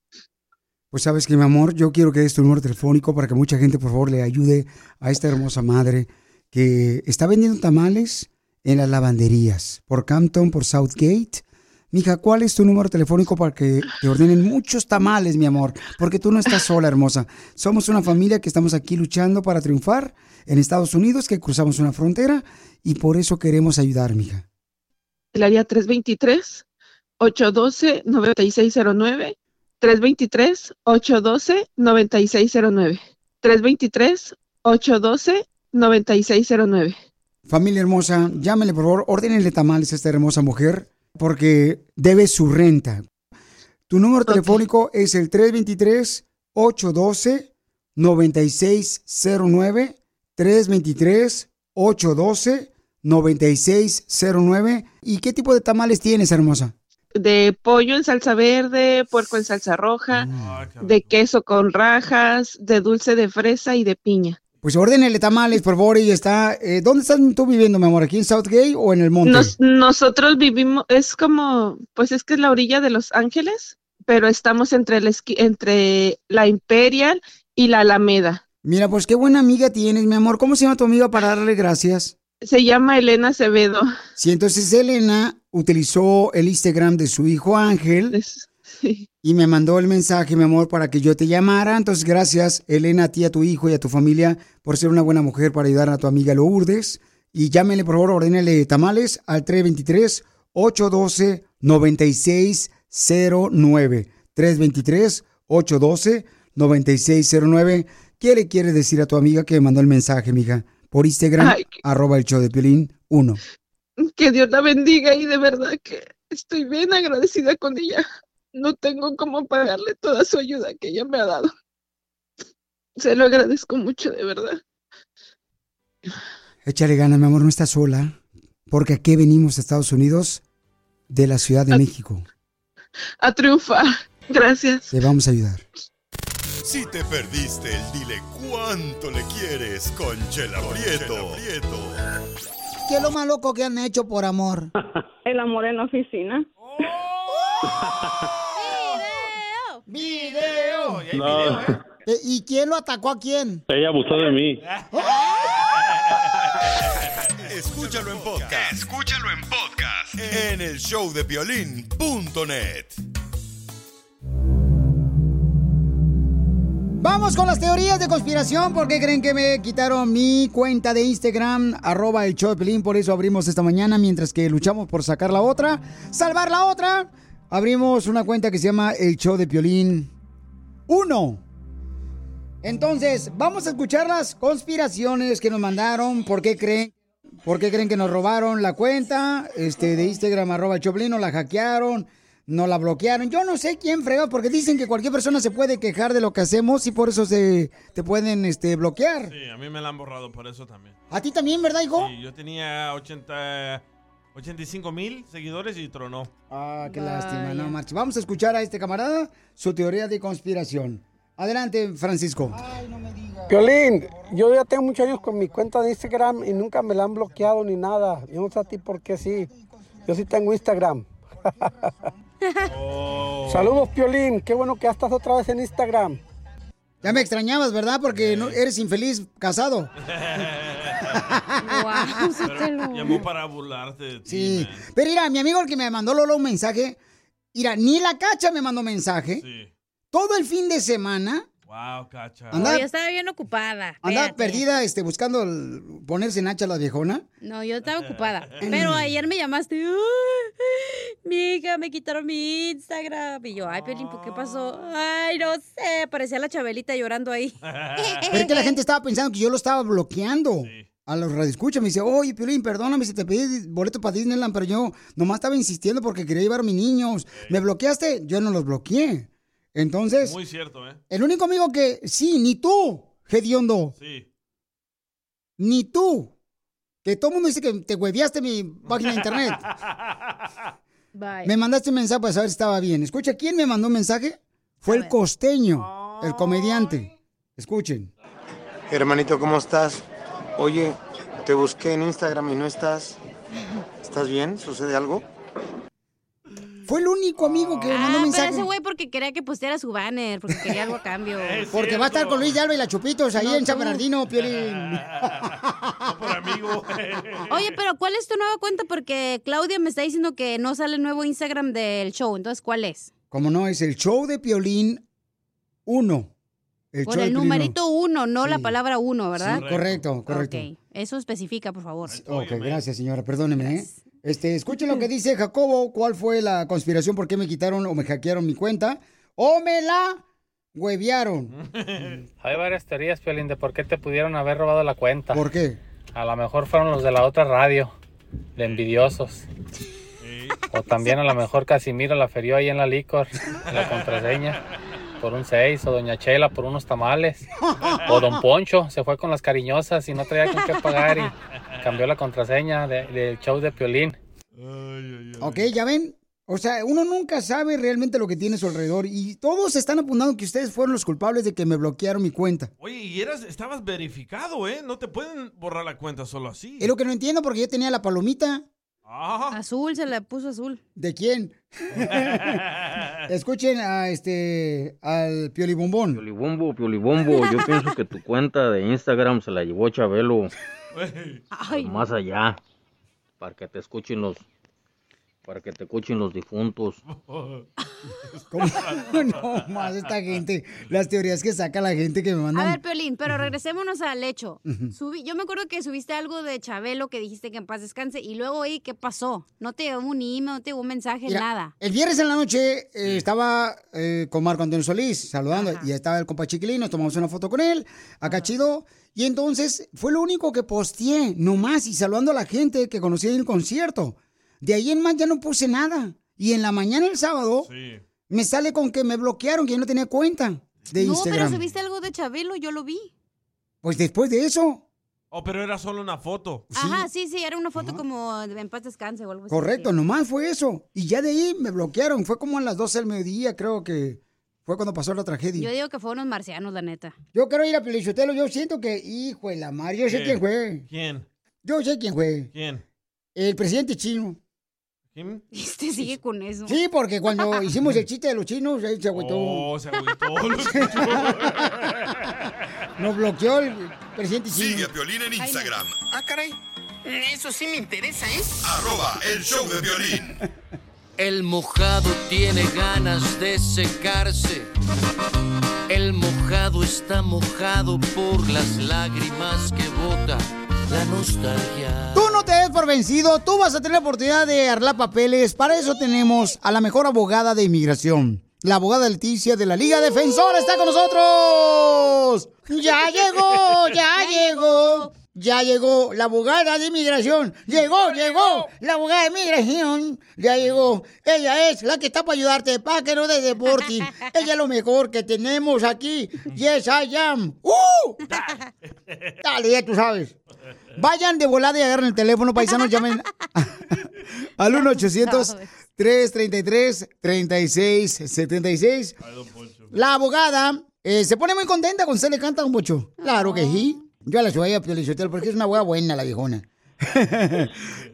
Pues sabes que, mi amor, yo quiero que des tu número telefónico para que mucha gente, por favor, le ayude a esta hermosa madre que está vendiendo tamales en las lavanderías, por Campton, por Southgate. Mija, ¿cuál es tu número telefónico para que te ordenen muchos tamales, mi amor? Porque tú no estás sola, hermosa. Somos una familia que estamos aquí luchando para triunfar en Estados Unidos, que cruzamos una frontera y por eso queremos ayudar, mija. El área 323-812-9609, 323-812-9609, 323-812-9609. Familia hermosa, llámenle por favor, ordénenle tamales a esta hermosa mujer porque debe su renta. Tu número telefónico es el 323-812-9609. 323-812-9609. ¿Y qué tipo de tamales tienes, hermosa? De pollo en salsa verde, puerco en salsa roja, de queso con rajas, de dulce de fresa y de piña. Pues ordénenle tamales, por favor, y está... eh, ¿Dónde estás tú viviendo, mi amor? ¿Aquí en Southgate o en el monte? Nos- nosotros vivimos, es como, pues es que es la orilla de Los Ángeles, pero estamos entre la, esqui- entre la Imperial y la Alameda. Mira, pues qué buena amiga tienes, mi amor. ¿Cómo se llama tu amiga para darle gracias? Se llama Elena Acevedo. Sí, entonces Elena utilizó el Instagram de su hijo Ángel y me mandó el mensaje, mi amor, para que yo te llamara. Entonces, gracias, Elena, a ti, a tu hijo y a tu familia por ser una buena mujer para ayudar a tu amiga Lourdes. Y llámenle, por favor, ordénele tamales al 323-812-9609. 323-812-9609. 9609. ¿Qué le quieres decir a tu amiga que me mandó el mensaje, mija? Por Instagram, Ay, arroba el show de Piolín 1. Que Dios la bendiga y de verdad que estoy bien agradecida con ella. No tengo cómo pagarle toda su ayuda que ella me ha dado. Se lo agradezco mucho, de verdad. Échale ganas, mi amor, no estás sola. Porque aquí venimos a Estados Unidos de la Ciudad de México. A triunfar. Gracias. Te vamos a ayudar. Si te perdiste el dile cuánto le quieres con Chela Prieto. ¿Qué es lo más loco que han hecho por amor? El amor en la oficina. ¡Video! No, Eh, ¿Y quién lo atacó a quién? ella abusó de mí. Escúchalo en podcast. Escúchalo en podcast. En el show de violín.net. Vamos con las teorías de conspiración. ¿Por qué creen que me quitaron mi cuenta de Instagram? Arroba el show de Pelín. Por eso abrimos esta mañana mientras que luchamos por sacar la otra. Salvar la otra. Abrimos una cuenta que se llama el show de Piolín 1. Entonces, vamos a escuchar las conspiraciones que nos mandaron. ¿Por qué creen? ¿Por qué creen que nos robaron la cuenta este, de Instagram, arroba Choplin, nos la hackearon, nos la bloquearon? Yo no sé quién fregó, porque dicen que cualquier persona se puede quejar de lo que hacemos y por eso se te pueden este, bloquear. Sí, a mí me la han borrado por eso también. ¿A ti también, verdad, hijo? Sí, yo tenía 80, 85 mil seguidores y tronó. Ah, qué lástima, no marches. Vamos a escuchar a este camarada su teoría de conspiración. Adelante, Francisco. Piolín, yo ya tengo muchos años con mi cuenta de Instagram y nunca me la han bloqueado ni nada. Yo no sé a ti por qué sí. Yo sí tengo Instagram. Saludos, Piolín. Qué bueno que ya estás otra vez en Instagram. Ya me extrañabas, ¿verdad? Porque no, eres infeliz casado. Pero llamó para burlarte de ti. Sí. Pero mira, mi amigo el que me mandó Lolo un mensaje, mira, ni la cacha me mandó mensaje. Todo el fin de semana Wow, cacha. Anda- No, yo estaba bien ocupada. andaba espérate. perdida este, buscando el- ponerse en hacha la viejona. No, yo estaba ocupada. Pero ayer me llamaste. "Ay, Mi hija, me quitaron mi Instagram. Y yo, ay, Piolín, ¿por qué pasó? Ay, no sé. Parecía la Chabelita llorando ahí. Pero es que la gente estaba pensando que yo lo estaba bloqueando. A los radioescuchas me dice, oye, Piolín, perdóname si te pedí boleto para Disneyland, pero yo nomás estaba insistiendo porque quería llevar a mis niños. ¿Me bloqueaste? Yo no los bloqueé. Entonces, Muy cierto, ¿eh? el único amigo que, sí, ni tú, Gediondo, Sí. ni tú, que todo el mundo dice que te hueveaste mi página de internet. Bye. Me mandaste un mensaje para saber si estaba bien. Escucha, ¿quién me mandó un mensaje? Fue el costeño, el comediante. Escuchen. Hermanito, ¿cómo estás? Oye, te busqué en Instagram y no estás. ¿Estás bien? ¿Sucede algo? Fue el único amigo que me mandó Ah, un pero mensaje. ese güey porque quería que pusiera su banner, porque quería algo a cambio. Porque va a estar con Luis de Alba y la Chupitos ahí No, en San. Bernardino, Piolín. por amigo. Oye, pero ¿cuál es tu nueva cuenta? Porque Claudia me está diciendo que no sale el nuevo Instagram del show. Entonces, ¿cuál es? Como no, es el show de Piolín 1. Por show de el numerito uno, no la palabra uno, ¿verdad? Sí, correcto, correcto. Ok, eso especifica, por favor. Ok, gracias, señora. Perdóneme, ¿eh? Este, escuchen lo que dice Jacobo. ¿Cuál fue la conspiración? ¿Por qué me quitaron o me hackearon mi cuenta? ¡O me la huevearon! Hay varias teorías, Piolín, de por qué te pudieron haber robado la cuenta. ¿Por qué? A lo mejor fueron los de la otra radio, de envidiosos. O también a lo mejor Casimiro la ferió ahí en la licor, en la contraseña, por un 6, o Doña Chela por unos tamales. O Don Poncho se fue con las cariñosas y no traía con qué pagar y cambió la contraseña de- del show de Piolín. Ok, ya ven. O sea, uno nunca sabe realmente lo que tiene a su alrededor y todos están apuntando que ustedes fueron los culpables de que me bloquearon mi cuenta. Oye, y eras, estabas verificado, ¿eh? No te pueden borrar la cuenta solo así. Es lo que no entiendo porque yo tenía la palomita. Azul, se le puso azul. ¿De quién? Escuchen a este al Piolibombón. Piolibombo, Piolibombo, yo pienso que tu cuenta de Instagram se la llevó Chabelo Ay. más allá, para que te escuchen los para que te escuchen los difuntos. ¿Cómo? No más esta gente, las teorías que saca la gente que me A mandan. ver, Piolín, pero regresémonos al hecho. Subí- yo me acuerdo que subiste algo de Chabelo que dijiste que en paz descanse y luego ahí, ¿qué pasó? No te llegó un email, no te llegó un mensaje, Mira, nada. El viernes en la noche eh, estaba eh, con Marco Antonio Solís saludando y estaba el compa Chiquilín, nos tomamos una foto con él, acá chido. Y entonces fue lo único que posteé, nomás, y saludando a la gente que conocí en el concierto. De ahí en más ya no puse nada. Y en la mañana el sábado me sale con que me bloquearon, que yo no tenía cuenta de no, Instagram. pero subiste algo de Chabelo, yo lo vi. Pues después de eso, Oh, pero era solo una foto. Ajá, sí, sí, era una foto como de en paz descanse o algo así. correcto, nomás fue eso. Y ya de ahí me bloquearon. Fue como a las 12 del mediodía, creo que fue cuando pasó la tragedia. Yo digo que fueron unos marcianos, la neta. Yo quiero ir a Pelichotelo, yo siento que, hijo de la mar, yo sé quién fue. ¿Quién? Yo sé quién fue. ¿Quién? El presidente chino. ¿Quién? Este sigue con eso. Sí, porque cuando hicimos el chiste de los chinos, él se agüitó. Oh, se agüitó. Nos bloqueó el presidente chino. Sigue a Piolín en Instagram. Ah, caray. Eso sí me interesa, ¿eh? Arroba el show de violín. El mojado tiene ganas de secarse. El mojado está mojado por las lágrimas que bota la nostalgia. Tú no te des por vencido, tú vas a tener la oportunidad de arreglar papeles. Para eso tenemos a la mejor abogada de inmigración. La abogada Leticia de la Liga Defensora está con nosotros. Ya llegó, ya llegó. Ya llegó la abogada de inmigración. Llegó, llegó la abogada de inmigración. Ya llegó. Ella es la que está para ayudarte, para que no te deporten. Ella es lo mejor que tenemos aquí. Yes, I am. ¡Uh! Dale, ya tú sabes. Vayan de volada y agarren el teléfono, paisanos, llamen al 1-800-333-3676. La abogada eh, se pone muy contenta cuando se le canta un bocho. Claro que sí. Yo a la ciudad de porque es una abogada buena la viejona.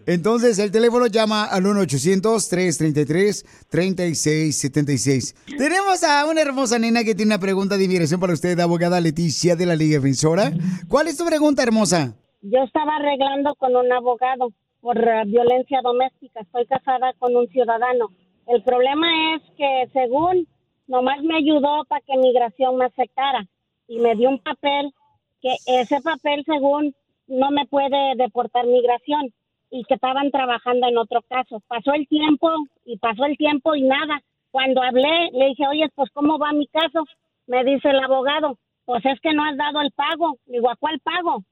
Entonces el teléfono llama al 1-800-333-3676. Tenemos a una hermosa nena que tiene una pregunta de inmigración para usted, abogada Leticia de la Liga Defensora. ¿Cuál es tu pregunta, hermosa? Yo estaba arreglando con un abogado por eh, violencia doméstica. Estoy casada con un ciudadano. El problema es que según nomás me ayudó para que migración me aceptara y me dio un papel que ese papel según no me puede deportar migración y que estaban trabajando en otro caso. Pasó el tiempo y pasó el tiempo y nada. Cuando hablé le dije, oye, pues ¿cómo va mi caso? Me dice el abogado, pues es que no has dado el pago. Digo, ¿a cuál pago?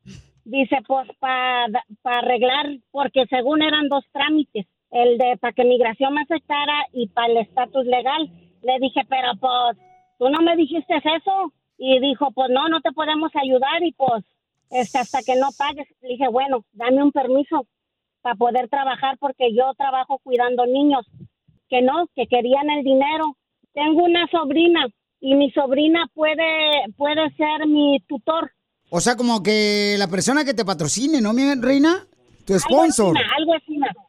Dice, pues para arreglar, porque según eran dos trámites, el de para que migración me aceptara y para el estatus legal. Le dije, pero pues, tú no me dijiste eso. Y dijo, pues no, no te podemos ayudar y pues, este, hasta que no pagues. Le dije, bueno, dame un permiso para poder trabajar porque yo trabajo cuidando niños. Que no, que querían el dinero. Tengo una sobrina y mi sobrina puede, puede ser mi tutor. O sea, como que la persona que te patrocine, ¿no, mi reina? Tu sponsor. Algo así, algo así.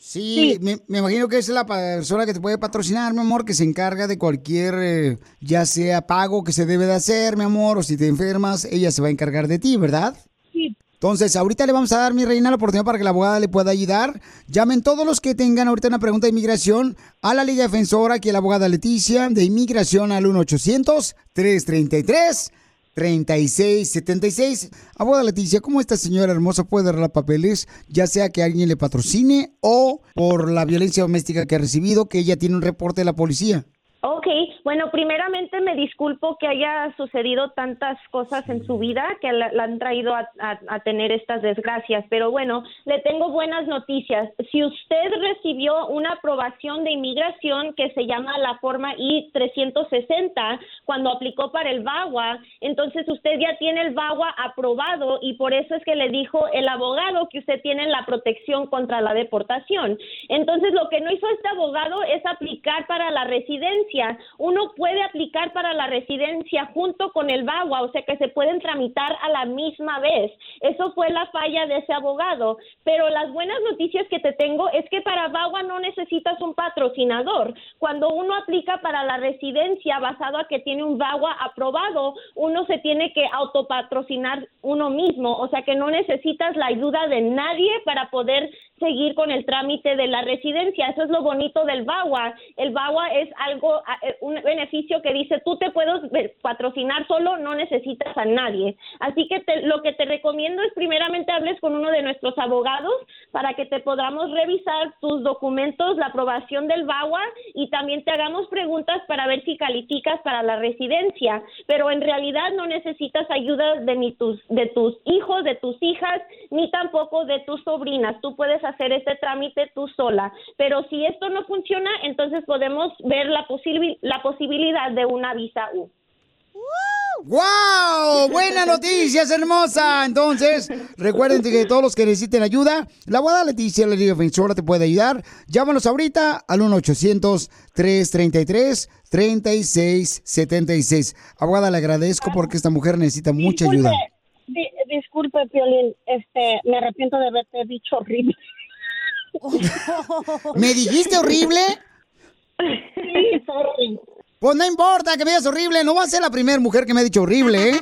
Sí, Sí. Me, me imagino que es la persona que te puede patrocinar, mi amor, que se encarga de cualquier, eh, ya sea pago que se debe de hacer, mi amor, o si te enfermas, ella se va a encargar de ti, ¿verdad? Sí. Entonces, ahorita le vamos a dar, mi reina, la oportunidad para que la abogada le pueda ayudar. Llamen todos los que tengan ahorita una pregunta de inmigración a la Liga Defensora, aquí la abogada Leticia, de inmigración al 1-800-333. 3676. Abogada Leticia, ¿cómo esta señora hermosa puede arreglar papeles, ya sea que alguien le patrocine o por la violencia doméstica que ha recibido, que ella tiene un reporte de la policía? Ok, bueno, primeramente me disculpo que haya sucedido tantas cosas en su vida que la, la han traído a, a- a tener estas desgracias, pero bueno, le tengo buenas noticias. Si usted recibió una aprobación de inmigración que se llama la forma I-360 cuando aplicó para el VAWA, entonces usted ya tiene el VAWA aprobado y por eso es que le dijo el abogado que usted tiene la protección contra la deportación. Entonces, lo que no hizo este abogado es aplicar para la residencia. Uno puede aplicar para la residencia junto con el VAWA, o sea que se pueden tramitar a la misma vez. Eso fue la falla de ese abogado. Pero las buenas noticias que te tengo es que para VAWA no necesitas un patrocinador. Cuando uno aplica para la residencia basado a que tiene un VAWA aprobado, uno se tiene que autopatrocinar uno mismo, o sea que no necesitas la ayuda de nadie para poder seguir con el trámite de la residencia. Eso es lo bonito del VAWA. El VAWA es algo, eh, un beneficio que dice tú te puedes ve- patrocinar solo, no necesitas a nadie. Así que te- lo que te recomiendo es primeramente hables con uno de nuestros abogados para que te podamos revisar tus documentos, la aprobación del VAWA y también te hagamos preguntas para ver si calificas para la residencia. Pero en realidad no necesitas ayuda de ni tus de tus hijos, de tus hijas, ni tampoco de tus sobrinas. Tú puedes hacer este trámite tú sola. Pero si esto no funciona, entonces podemos ver la, posibil- la posibilidad de una visa U. ¡Wow! Buena noticia, es hermosa. Entonces, recuerden que todos los que necesiten ayuda, la abogada Leticia, la Liga Defensora, te puede ayudar. Llámanos ahorita al 1-800-333-3676. Abogada, le agradezco porque esta mujer necesita mucha ayuda. Di- disculpe, Piolín, este, me arrepiento de haberte dicho horrible. ¿Me dijiste horrible? Sí, sorry. Pues no importa que me digas horrible, no va a ser la primera mujer que me ha dicho horrible, ¿eh?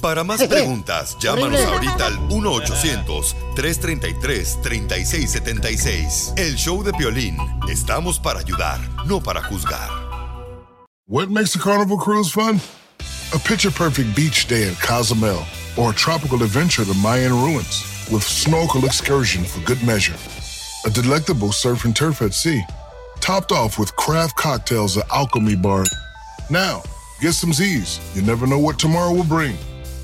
Para más preguntas, llámanos ahorita al 1-800-333-3676. El show de Piolín. Estamos para ayudar, no para juzgar. What makes a carnival cruise fun? A picture perfect beach day at Cozumel or a tropical adventure to Mayan ruins with snorkel excursion for good measure. A delectable surf and turf at sea, topped off with craft cocktails at Alchemy Bar. Now, get some Z's. You never know what tomorrow will bring.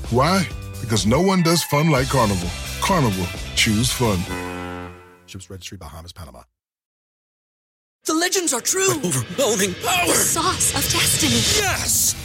Why? Because no one does fun like Carnival. Carnival, choose fun. Ships Registry, Bahamas, Panama. The legends are true. overwhelming power! The sauce of destiny. Yes!